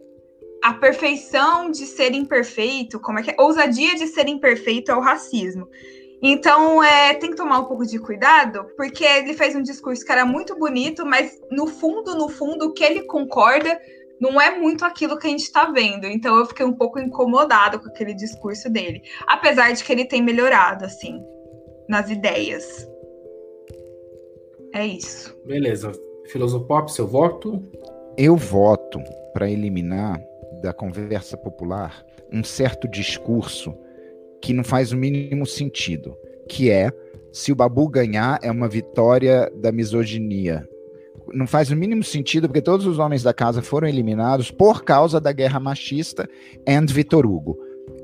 a perfeição de ser imperfeito, como é que é? Ousadia de ser imperfeito é o racismo. Então, é, tem que tomar um pouco de cuidado, porque ele fez um discurso que era muito bonito, mas no fundo, no fundo, o que ele concorda não é muito aquilo que a gente está vendo. Então, eu fiquei um pouco incomodado com aquele discurso dele, apesar de que ele tem melhorado, assim, nas ideias. É isso. Beleza. Filosofop, seu voto? Eu voto para eliminar da conversa popular um certo discurso que não faz o mínimo sentido, que é se o Babu ganhar é uma vitória da misoginia. Não faz o mínimo sentido porque todos os homens da casa foram eliminados por causa da guerra machista and Vitor Hugo.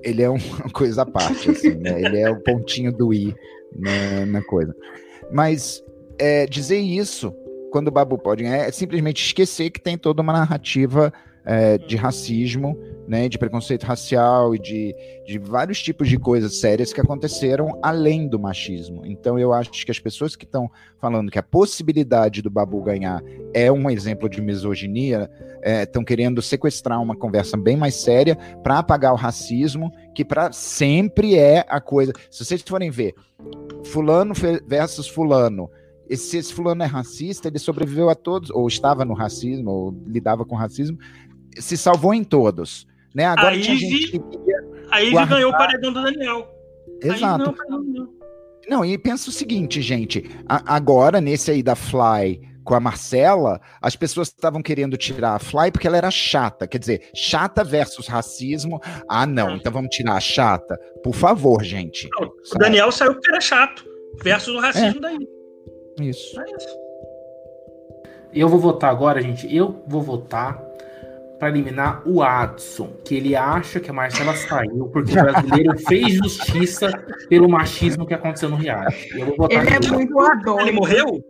Ele é uma [LAUGHS] coisa à parte, assim, né? Ele é o pontinho do i na, na coisa. Mas é, dizer isso quando o Babu pode ganhar é simplesmente esquecer que tem toda uma narrativa é, de racismo, né, de preconceito racial e de, de vários tipos de coisas sérias que aconteceram além do machismo. Então eu acho que as pessoas que estão falando que a possibilidade do Babu ganhar é um exemplo de misoginia estão é, querendo sequestrar uma conversa bem mais séria para apagar o racismo, que para sempre é a coisa. Se vocês forem ver, fulano versus fulano, esse, esse fulano é racista, ele sobreviveu a todos, ou estava no racismo, ou lidava com racismo, se salvou em todos. Né? Agora a Ivy, a guardar... ganhou o paredão do Daniel. Exato. Não, e pensa o seguinte, gente. A, agora, nesse aí da Fly com a Marcela, as pessoas estavam querendo tirar a Fly porque ela era chata. Quer dizer, chata versus racismo. Ah, não, então vamos tirar a chata. Por favor, gente. Não, o Daniel saiu porque era chato. Versus o racismo é. daí. Isso. É isso. Eu vou votar agora, gente. Eu vou votar para eliminar o Adson, que ele acha que a Marcela saiu porque o brasileiro [LAUGHS] fez justiça pelo machismo que aconteceu no reality. Eu vou votar ele é muito adoro. Ele morreu?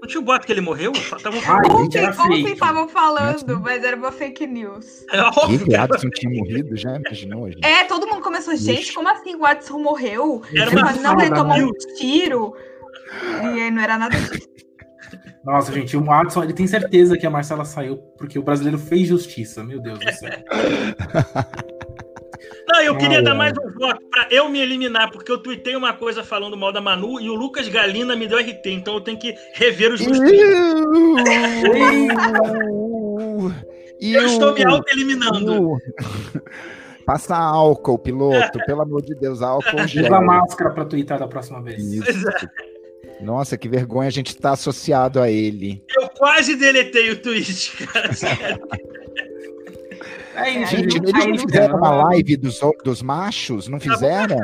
Não tinha o boato que ele morreu? Tavam falando. Ontem, ontem estavam falando, mas era uma fake news. É óbvio. Que Adson tinha morrido, já imaginou? Gente? É, todo mundo começou, gente, como assim o Adson morreu? Era uma não, ele tomou um tiro. E aí não era nada disso. Nossa, gente, o Watson, ele tem certeza que a Marcela saiu porque o brasileiro fez justiça. Meu Deus do céu. [LAUGHS] Não, eu queria dar mais um voto para eu me eliminar, porque eu tuitei uma coisa falando mal da Manu e o Lucas Galina me deu RT, então eu tenho que rever os meus [LAUGHS] Eu estou me auto-eliminando. Passa álcool, piloto, [LAUGHS] pelo amor de Deus, álcool. Usa máscara para twittar da próxima vez. Isso. Nossa, que vergonha a gente estar tá associado a ele. Eu quase deletei o tweet, cara. [LAUGHS] É, gente, eles não fizeram uma live dos, dos machos? Não tá fizeram?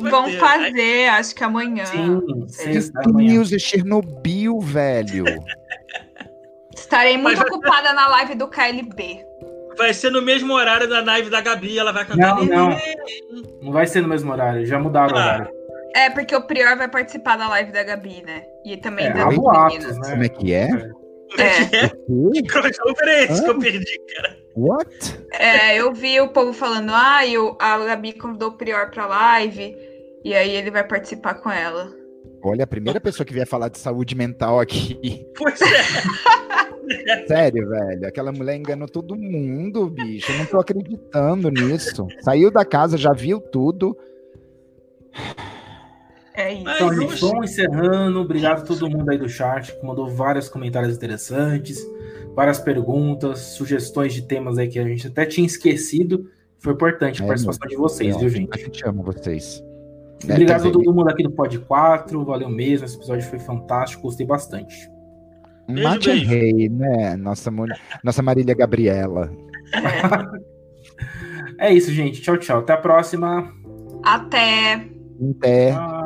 Vão ter. fazer, acho que amanhã. Sim, sexta, News é Chernobyl, velho. Estarei muito ocupada na live do KLB. Vai ser no mesmo horário da live da Gabi, ela vai cantar. Não, não. Não vai ser no mesmo horário, já mudaram ah. o horário. É, porque o Prior vai participar da live da Gabi, né? E também é, da boatos, né? Como é que é? É. Que crossover é que eu perdi, cara? What? É, eu vi o povo falando, ah, eu, a Gabi convidou o Prior pra live, e aí ele vai participar com ela. Olha, a primeira pessoa que vier falar de saúde mental aqui. Pois é. [LAUGHS] Sério, velho. Aquela mulher enganou todo mundo, bicho. Eu não tô acreditando nisso. Saiu da casa, já viu tudo. É isso. Então, gente, vamos encerrando. Obrigado a todo mundo aí do chat que mandou vários comentários interessantes, várias perguntas, sugestões de temas aí que a gente até tinha esquecido. Foi importante a é, participação de vocês, é, viu, gente? A gente ama vocês. Obrigado é, a todo mundo aqui do Pod 4. Valeu mesmo. Esse episódio foi fantástico. Gostei bastante. Mate é Rei, né? Nossa, nossa Marília Gabriela. É. [LAUGHS] é isso, gente. Tchau, tchau. Até a próxima. Até. Até. Tchau.